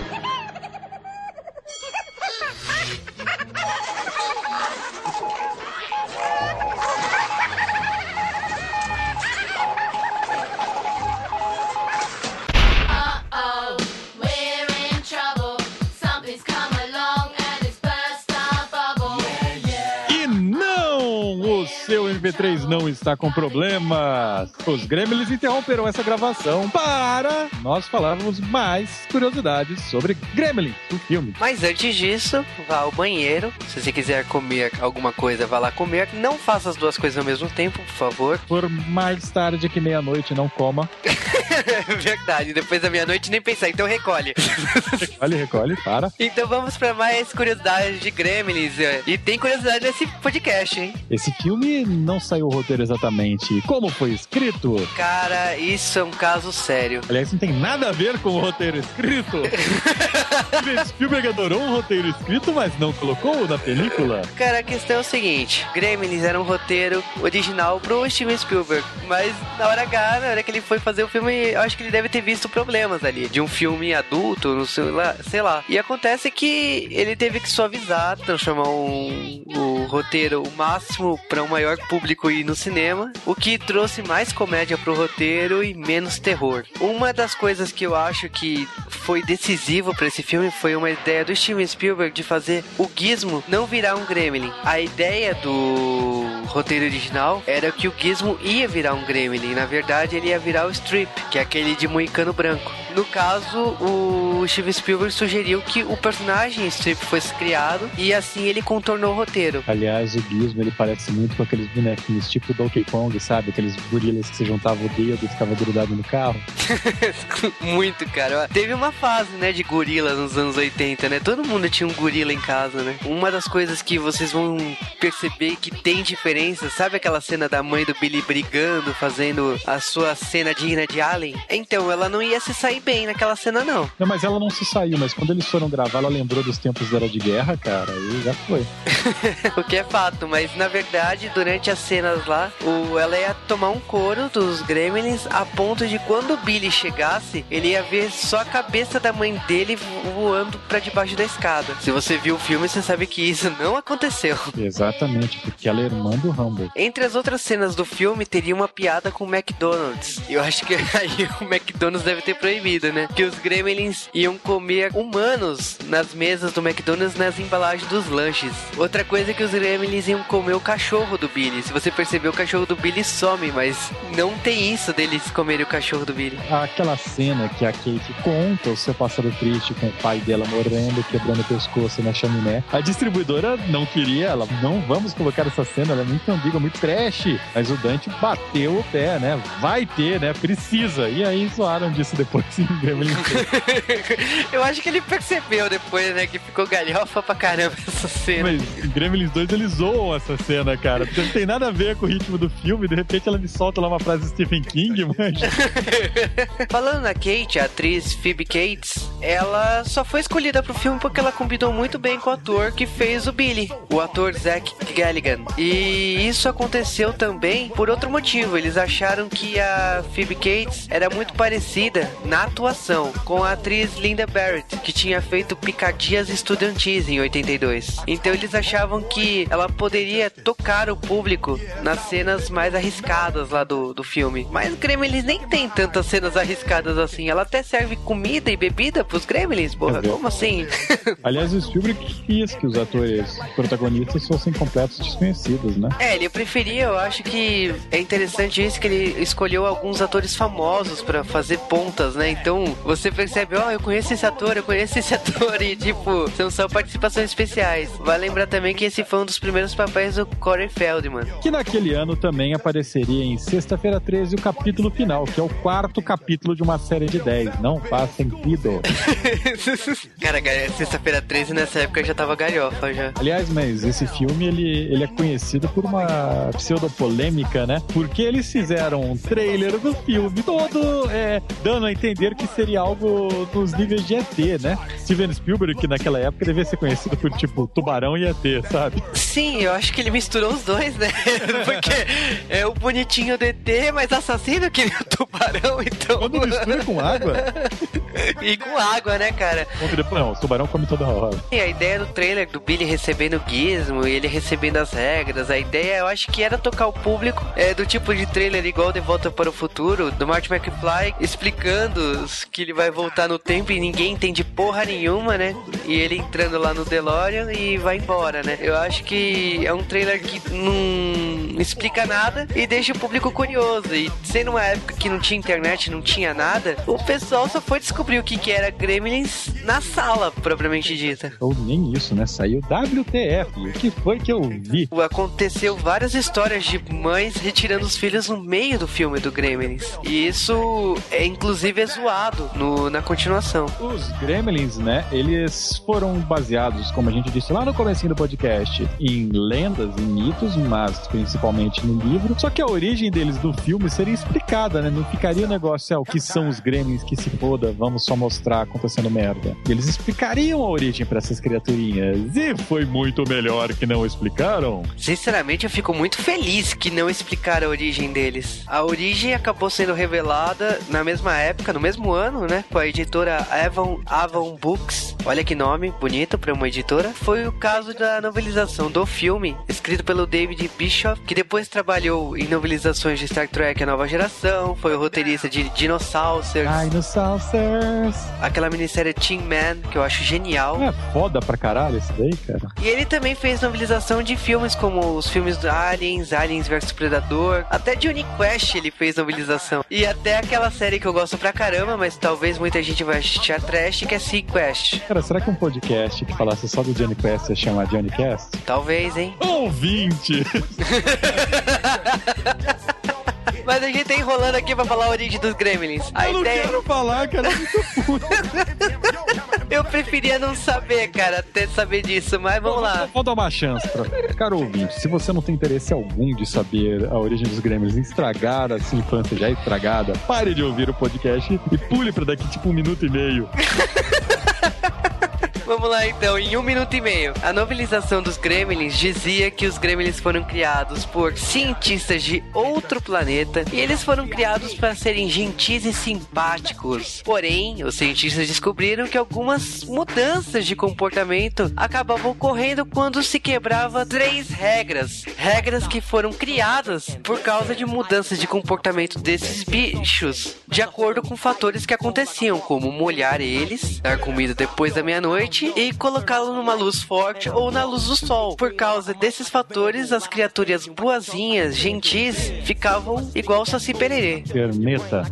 3 não está com problemas. Os gremlins interromperam essa gravação para nós falarmos mais curiosidades sobre Gremlin, o filme. Mas antes disso, vá ao banheiro. Se você quiser comer alguma coisa, vá lá comer. Não faça as duas coisas ao mesmo tempo, por favor. Por mais tarde que meia-noite, não coma. Verdade, depois da meia-noite nem pensar, então recolhe. recolhe, recolhe, para. Então vamos para mais curiosidades de Gremlins. E tem curiosidade nesse podcast, hein? Esse filme não saiu o roteiro exatamente como foi escrito. Cara, isso é um caso sério. Aliás, não tem nada a ver com o roteiro escrito. Steven Spielberg adorou um roteiro escrito, mas não colocou na película. Cara, a questão é o seguinte: Gremlins era um roteiro original pro Steven Spielberg, mas na hora H, na hora que ele foi fazer o filme, eu acho que ele deve ter visto problemas ali de um filme adulto, não sei lá, sei lá. E acontece que ele teve que suavizar, transformar um, o roteiro o máximo para um maior público público ir no cinema, o que trouxe mais comédia pro roteiro e menos terror. Uma das coisas que eu acho que foi decisivo para esse filme foi uma ideia do Steven Spielberg de fazer o Gizmo não virar um gremlin. A ideia do roteiro original era que o Gizmo ia virar um gremlin. Na verdade, ele ia virar o Strip, que é aquele de moicano branco. No caso, o Steven Spielberg sugeriu que o personagem Strip fosse criado e assim ele contornou o roteiro. Aliás, o Gizmo, ele parece muito com aqueles bonequinhos tipo Donkey Kong, sabe? Aqueles gorilas que você juntava o dedo e ficava grudado no carro. Muito, cara. Teve uma fase, né, de gorilas nos anos 80, né? Todo mundo tinha um gorila em casa, né? Uma das coisas que vocês vão perceber que tem diferença, sabe aquela cena da mãe do Billy brigando, fazendo a sua cena digna de Alien? Então, ela não ia se sair bem naquela cena, não. Não, mas ela não se saiu, mas quando eles foram gravar, ela lembrou dos tempos da Era de Guerra, cara, e já foi. o que é fato, mas na verdade, durante as cenas lá, o, ela ia tomar um couro dos Gremlins a ponto de quando o Billy chegasse, ele ia ver só a cabeça da mãe dele vo- voando pra debaixo da escada. Se você viu o filme, você sabe que isso não aconteceu. Exatamente, porque ela é irmã do Rambo. Entre as outras cenas do filme, teria uma piada com o McDonald's. Eu acho que aí o McDonald's deve ter proibido, né? Que os gremlins iam comer humanos nas mesas do McDonald's nas embalagens dos lanches. Outra coisa é que os gremlins iam comer o cachorro do Billy. Se você perceber, o cachorro do Billy some, mas não tem isso deles comerem o cachorro do Billy. Aquela cena que a Kate conta o seu passado triste com o pai dela morrendo, quebrando o pescoço na chaminé. A distribuidora não queria, ela, não vamos colocar essa cena, ela é muito ambígua, muito trash. Mas o Dante bateu o pé, né? Vai ter, né? Precisa. E aí zoaram disso depois em Gremlin 3. Eu acho que ele percebeu depois, né? Que ficou galhofa pra caramba essa cena. Mas em Gremlins 2 eles zoam essa cena, cara. Porque não tem nada a ver com o ritmo do filme. De repente ela me solta lá uma frase de Stephen King, mas. Falando na Kate, a atriz Phoebe Cates, ela só foi escolhida pro filme porque ela combinou muito bem com o ator que fez o Billy, o ator Zach Galligan. E isso aconteceu também por outro motivo. Eles acharam que a Phoebe Cates era muito parecida na atuação com a atriz Linda Barrett, que tinha feito Picadias Estudantis em 82. Então eles achavam que ela poderia tocar o público nas cenas mais arriscadas lá do, do filme. Mas Gremlins nem tem tantas cenas arriscadas assim. Ela até serve comida e bebida pros Gremlins, porra. É. Como assim? Aliás, o Spielberg quis que os atores protagonistas fossem completos desconhecidos, né? É, ele preferia, eu acho que é interessante isso que ele escolheu alguns atores famosos pra fazer pontas, né? Então você percebe, ó, eu conheço esse ator, eu conheço esse ator e tipo, são só participações especiais. Vai lembrar também que esse foi um dos primeiros papéis do Corey Feldman. Que naquele ano também apareceria em Sexta-feira 13 o capítulo final, que é o quarto capítulo de uma série de 10. Não faz sentido. Cara, cara, sexta-feira 13 nessa época já tava galhofa já. Aliás, mas esse filme ele, ele é conhecido por uma pseudopolêmica, né? Porque eles fizeram um trailer do filme todo é, dando a entender que seria algo nos níveis de ET, né? Steven Spielberg, que naquela época devia ser conhecido por tipo Tubarão e ET, sabe? Sim, eu acho que ele misturou os dois, né? Porque é o bonitinho DT, mas assassino que nem o tubarão, então. Quando mistura com água. e com água, né, cara? Não, o tubarão come toda hora. E a ideia do trailer do Billy recebendo o gizmo e ele recebendo as regras, a ideia eu acho que era tocar o público é, do tipo de trailer igual De Volta para o Futuro, do Marty McFly, explicando que ele vai voltar no tempo e ninguém entende porra nenhuma, né? E ele entrando lá no DeLorean e vai embora, né? Eu acho que é um trailer que não explica nada e deixa o público curioso. E sendo uma época que não tinha internet, não tinha nada, o pessoal só foi descobrir o que, que era Gremlins na sala, propriamente dita. Ou nem isso, né? Saiu WTF. O que foi que eu vi? Aconteceu várias histórias de mães retirando os filhos no meio do filme do Gremlins. E isso é inclusive é zoado no, na continuação. Os Gremlins, né? Eles foram baseados, como a gente disse lá no comecinho do podcast, em lendas e mitos, mas principalmente no livro. Só que a origem deles no filme seria explicada, né? Não ficaria o negócio, é o que são os Gremlins que se foda, vamos só mostrar acontecendo merda. Eles explicariam a origem pra essas criaturinhas. E foi muito melhor que não explicaram. Sinceramente, eu fico muito feliz que não explicaram a origem deles. A origem acabou sendo revelada na mesma época, no mesmo ano, né? Com a editora Avon, Avon Books. olha que nome bonito pra uma editora, foi o caso da novelização do filme, escrito pelo David Bischoff, que depois trabalhou em novelizações de Star Trek A Nova Geração, foi o roteirista de Dinosaurs, Dinosaurs. aquela minissérie Teen Man, que eu acho genial. É foda pra caralho esse daí, cara. E ele também fez novelização de filmes como os filmes do Aliens, Aliens vs Predador, até Johnny Quest ele fez novelização. E até aquela série que eu gosto pra caramba, mas talvez muita gente vai assistir a trash, que é Sequest. Cara, será que um podcast que falasse só do Johnny Quest ia chamar Johnny Cast? Talvez, hein? Ouvinte! Mas a gente tá enrolando aqui pra falar a origem dos Gremlins. A Eu não ideia... quero falar, cara. é. Eu preferia não saber, cara, até saber disso, mas vamos lá. Vou dar uma chance pra. Caro ouvinte, se você não tem interesse algum de saber a origem dos Gremlins estragar a sua infância já estragada, pare de ouvir o podcast e pule pra daqui tipo um minuto e meio. Vamos lá então, em um minuto e meio. A novelização dos Gremlins dizia que os Gremlins foram criados por cientistas de outro planeta e eles foram criados para serem gentis e simpáticos. Porém, os cientistas descobriram que algumas mudanças de comportamento acabavam ocorrendo quando se quebrava três regras. Regras que foram criadas por causa de mudanças de comportamento desses bichos, de acordo com fatores que aconteciam, como molhar eles, dar comida depois da meia-noite e colocá-lo numa luz forte ou na luz do sol. Por causa desses fatores, as criaturas boazinhas, gentis, ficavam igual Saci Pererê. Perneta.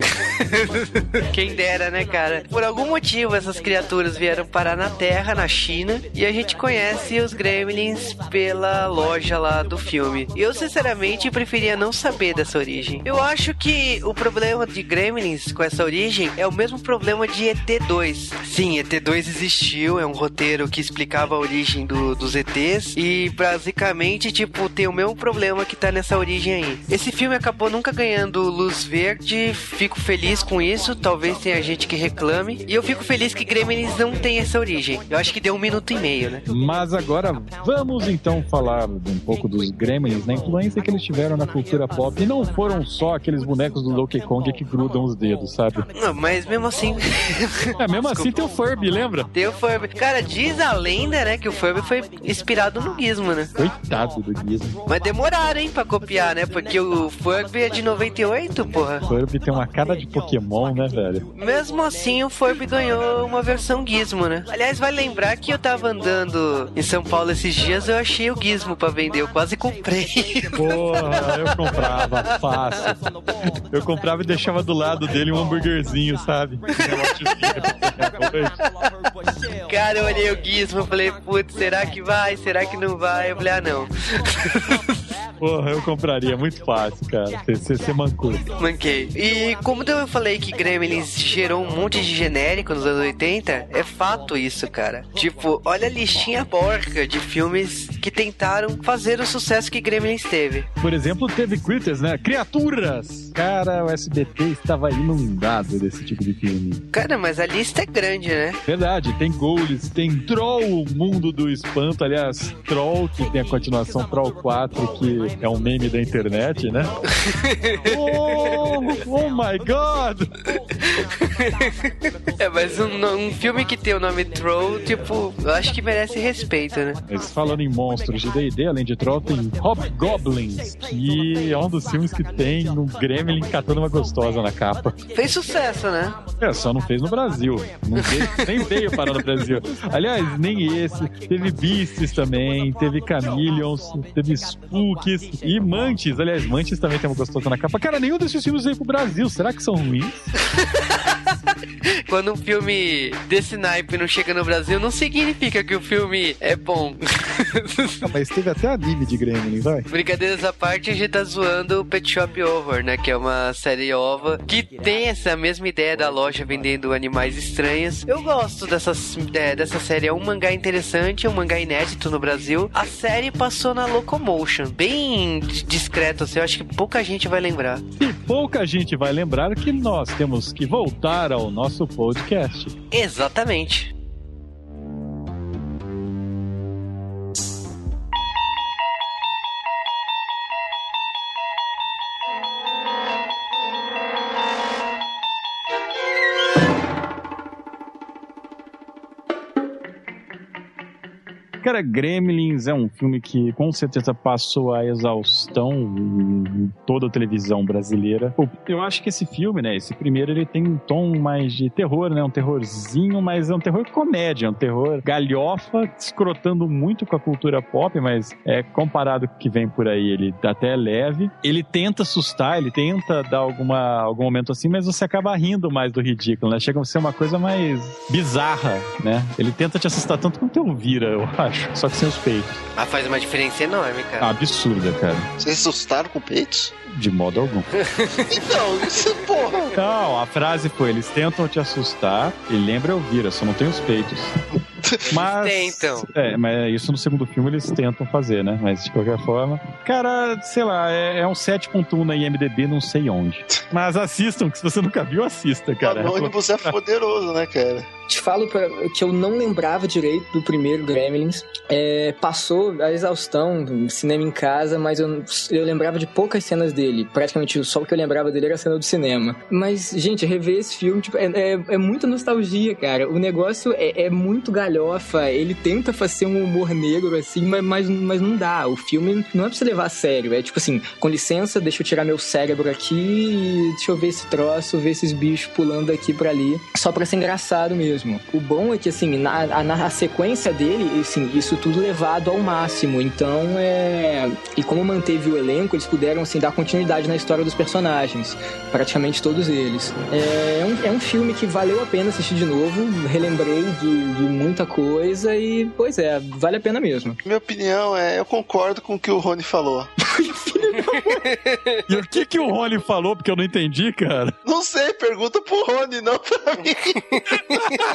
Quem dera, né, cara? Por algum motivo, essas criaturas vieram parar na Terra, na China, e a gente conhece os Gremlins pela loja lá do filme. Eu, sinceramente, preferia não saber dessa origem. Eu acho que o problema de Gremlins com essa origem é o mesmo problema de ET2. Sim, ET2 existiu, é um roteiro que explicava a origem do- dos ETs, e basicamente, tipo, tem o mesmo problema que tá nessa origem aí. Esse filme acabou nunca ganhando luz verde, fico feliz com isso, talvez tenha gente que reclame, e eu fico feliz que Gremlins não tem essa origem. Eu acho que deu um minuto e meio, né? Mas agora vamos então falar um pouco dos Gremlins, na influência que eles tiveram na cultura pop. E não foram só aqueles bonecos do Donkey Kong que grudam os dedos, sabe? Não, mas mesmo assim. É, mesmo assim tem o Furby, lembra? Tem o Furby. Cara, diz a lenda, né, que o Furby foi inspirado no Gizmo, né? Coitado do Gizmo. Mas demoraram, hein, pra copiar, né? Porque o Furby é de 98, porra. Furby tem uma cara de Pokémon, né, velho? Mesmo assim, o Furby ganhou uma versão Gizmo, né? Aliás, vai lembrar que eu tava andando em São Paulo esses dias, eu achei o Gizmo pra vender, eu quase comprei. Porra, eu comprava fácil. Eu comprava e deixava do lado dele um hambúrguerzinho, sabe? Cara, eu olhei o Gizmo, falei, putz, será que vai? Será que não vai? Eu falei, ah, não. Porra, eu compraria, muito fácil, cara. Você, você mancou. Manquei. E como eu falei que Gremlins gerou um monte de genérico nos anos 80, é fato isso, cara. Tipo, olha a listinha porca de filmes que tentaram fazer o sucesso que Gremlins teve. Por exemplo, teve Critters, né? Criaturas! Cara, o SBT estava inundado desse tipo de filme. Cara, mas a lista é grande, né? Verdade, tem Ghouls, tem Troll, o mundo do espanto. Aliás, Troll, que tem a continuação Troll 4, que é um meme da internet, né? oh, oh my god! É, mas um, um filme que tem o nome Troll, tipo, eu acho que merece respeito, né? Mas falando em monstros de D&D, além de Troll, tem Hobgoblins, que é um dos filmes que tem um Gremlin catando uma gostosa na capa. Fez sucesso, né? É, só não fez no Brasil. Não veio- nem veio parar no Brasil. Aliás, nem esse. Teve Beasts também, teve Chameleons, teve Spooks e Mantis. Aliás, Mantis também tem uma gostosa na capa. Cara, nenhum desses filmes veio pro Brasil. Será que são ruins? Quando um filme desse naipe não chega no Brasil, não significa que o filme é bom. Ah, mas teve até anime de Gremlin, vai. Brincadeiras à parte, a gente tá zoando o Pet Shop Over, né? Que é uma série ova que tem essa mesma ideia da loja vendendo animais estranhos. Eu gosto dessas, é, dessa série. É um mangá interessante, é um mangá inédito no Brasil. A série passou na Locomotion, bem discreto, assim. Eu acho que pouca gente vai lembrar. E pouca gente vai lembrar que nós temos que voltar ao nosso podcast. Exatamente. Cara, Gremlins é um filme que com certeza passou a exaustão em toda a televisão brasileira. Eu acho que esse filme, né, esse primeiro, ele tem um tom mais de terror, né, um terrorzinho, mas é um terror comédia, é um terror galhofa, escrotando muito com a cultura pop, mas é comparado com o que vem por aí, ele até é leve. Ele tenta assustar, ele tenta dar alguma, algum momento assim, mas você acaba rindo mais do ridículo, né? Chega a ser uma coisa mais bizarra, né? Ele tenta te assustar tanto quanto eu vira, eu acho, só que sem os peitos. Mas faz uma diferença enorme, cara. Absurda, cara. Vocês assustaram com peitos? De modo algum. Então, isso, porra. Não, a frase foi: eles tentam te assustar e lembra Elvira, só não tem os peitos. Mas. Tentam. É, mas isso no segundo filme eles tentam fazer, né? Mas de qualquer forma. Cara, sei lá, é, é um 7.1 na IMDB, não sei onde. Mas assistam, que se você nunca viu, assista, cara. Anônimos é poderoso, né, cara? Te falo pra- que eu não lembrava direito do primeiro Gremlins. É, passou a exaustão, cinema em casa, mas eu, eu lembrava de poucas cenas dele. Praticamente só o que eu lembrava dele era a cena do cinema. Mas, gente, rever esse filme tipo, é, é, é muita nostalgia, cara. O negócio é, é muito galhofa. Ele tenta fazer um humor negro, assim, mas, mas, mas não dá. O filme não é pra você levar a sério. É tipo assim, com licença, deixa eu tirar meu cérebro aqui e deixa eu ver esse troço, ver esses bichos pulando daqui pra ali. Só pra ser engraçado mesmo. O bom é que, assim, na, a, na a sequência dele, assim, isso tudo levado ao máximo. Então, é... E como manteve o elenco, eles puderam, assim, dar continuidade na história dos personagens. Praticamente todos eles. É um, é um filme que valeu a pena assistir de novo. Relembrei de, de muita coisa e, pois é, vale a pena mesmo. Minha opinião é, eu concordo com o que o Rony falou. E o que, que o Rony falou, porque eu não entendi, cara? Não sei, pergunta pro Rony, não pra mim.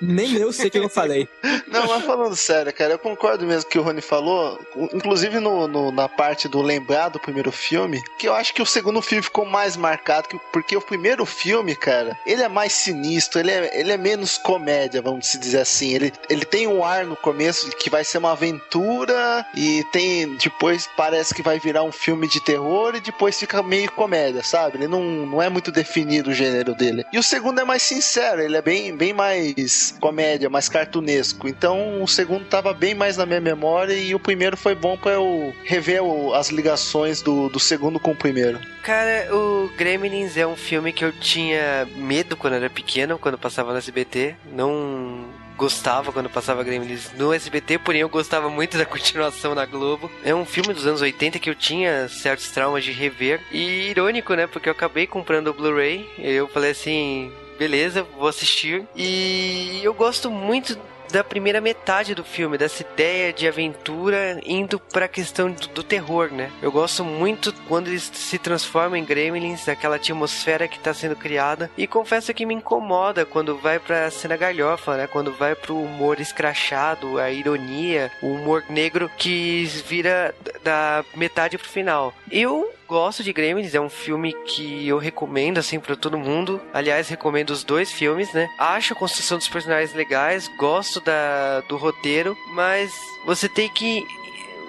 Nem eu sei o que eu falei. Não, mas falando sério, cara, eu concordo mesmo que o Rony falou, inclusive no, no- na parte do lembrar do primeiro filme, que eu acho que o segundo filme ficou mais marcado, que- porque o primeiro filme, cara, ele é mais sinistro, ele é, ele é menos comédia, vamos dizer assim. Ele, ele tem um ar no começo que vai ser uma aventura e tem, depois parece que vai virar um filme de terror e depois fica meio comédia, sabe? Ele não, não é muito definido o gênero dele. E o segundo é mais sincero, ele é bem, bem mais comédia, mais cartunesco. Então o segundo tava bem mais na minha memória e o primeiro foi bom pra eu rever o- as ligações do, do segundo com o primeiro. Cara, o Gremlins é um filme que eu tinha medo quando era pequeno, quando passava no SBT. Não gostava quando passava Gremlins no SBT, porém eu gostava muito da continuação na Globo. É um filme dos anos 80 que eu tinha certos traumas de rever. E irônico, né? Porque eu acabei comprando o Blu-ray. Eu falei assim, beleza, vou assistir. E eu gosto muito da primeira metade do filme, dessa ideia de aventura indo pra questão do, do terror, né? Eu gosto muito quando eles se transformam em gremlins, aquela atmosfera que tá sendo criada. E confesso que me incomoda quando vai pra cena galhofa, né? Quando vai pro humor escrachado, a ironia, o humor negro que vira da metade pro final. Eu gosto de Gremlins, é um filme que eu recomendo assim para todo mundo. Aliás, recomendo os dois filmes, né? Acho a construção dos personagens legais, gosto da, do roteiro, mas você tem que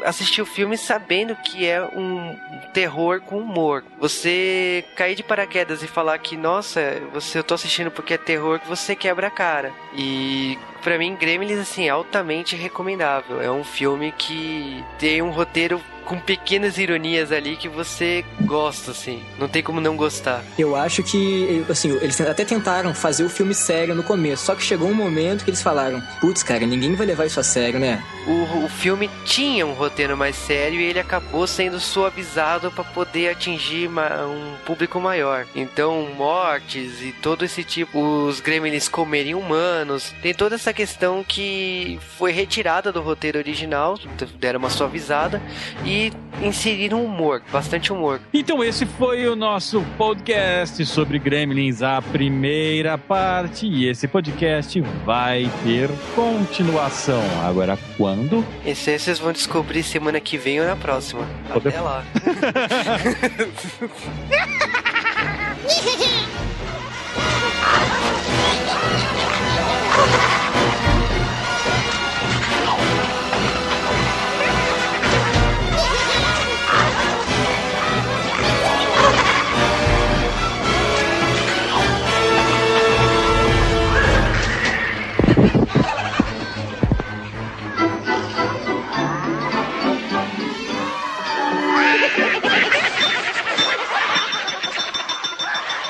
assistir o filme sabendo que é um terror com humor. Você cair de paraquedas e falar que, nossa, você eu tô assistindo porque é terror, que você quebra a cara. E Pra mim, Gremlins, assim, é altamente recomendável. É um filme que tem um roteiro com pequenas ironias ali que você gosta, assim. Não tem como não gostar. Eu acho que, assim, eles até tentaram fazer o filme sério no começo, só que chegou um momento que eles falaram: putz, cara, ninguém vai levar isso a sério, né? O, o filme tinha um roteiro mais sério e ele acabou sendo suavizado para poder atingir um público maior. Então, mortes e todo esse tipo, os gremlins comerem humanos, tem toda essa questão que foi retirada do roteiro original, deram uma suavizada e inseriram humor, bastante humor. Então esse foi o nosso podcast sobre Gremlins, a primeira parte. E esse podcast vai ter continuação. Agora quando? Esse aí vocês vão descobrir semana que vem ou na próxima. Pode- Até lá.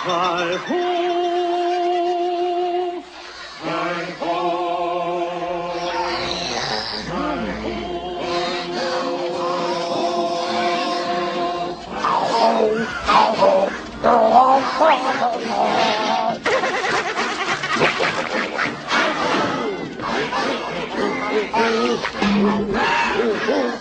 彩虹，彩虹，彩虹，彩虹，彩虹，彩虹。Oh, oh, oh.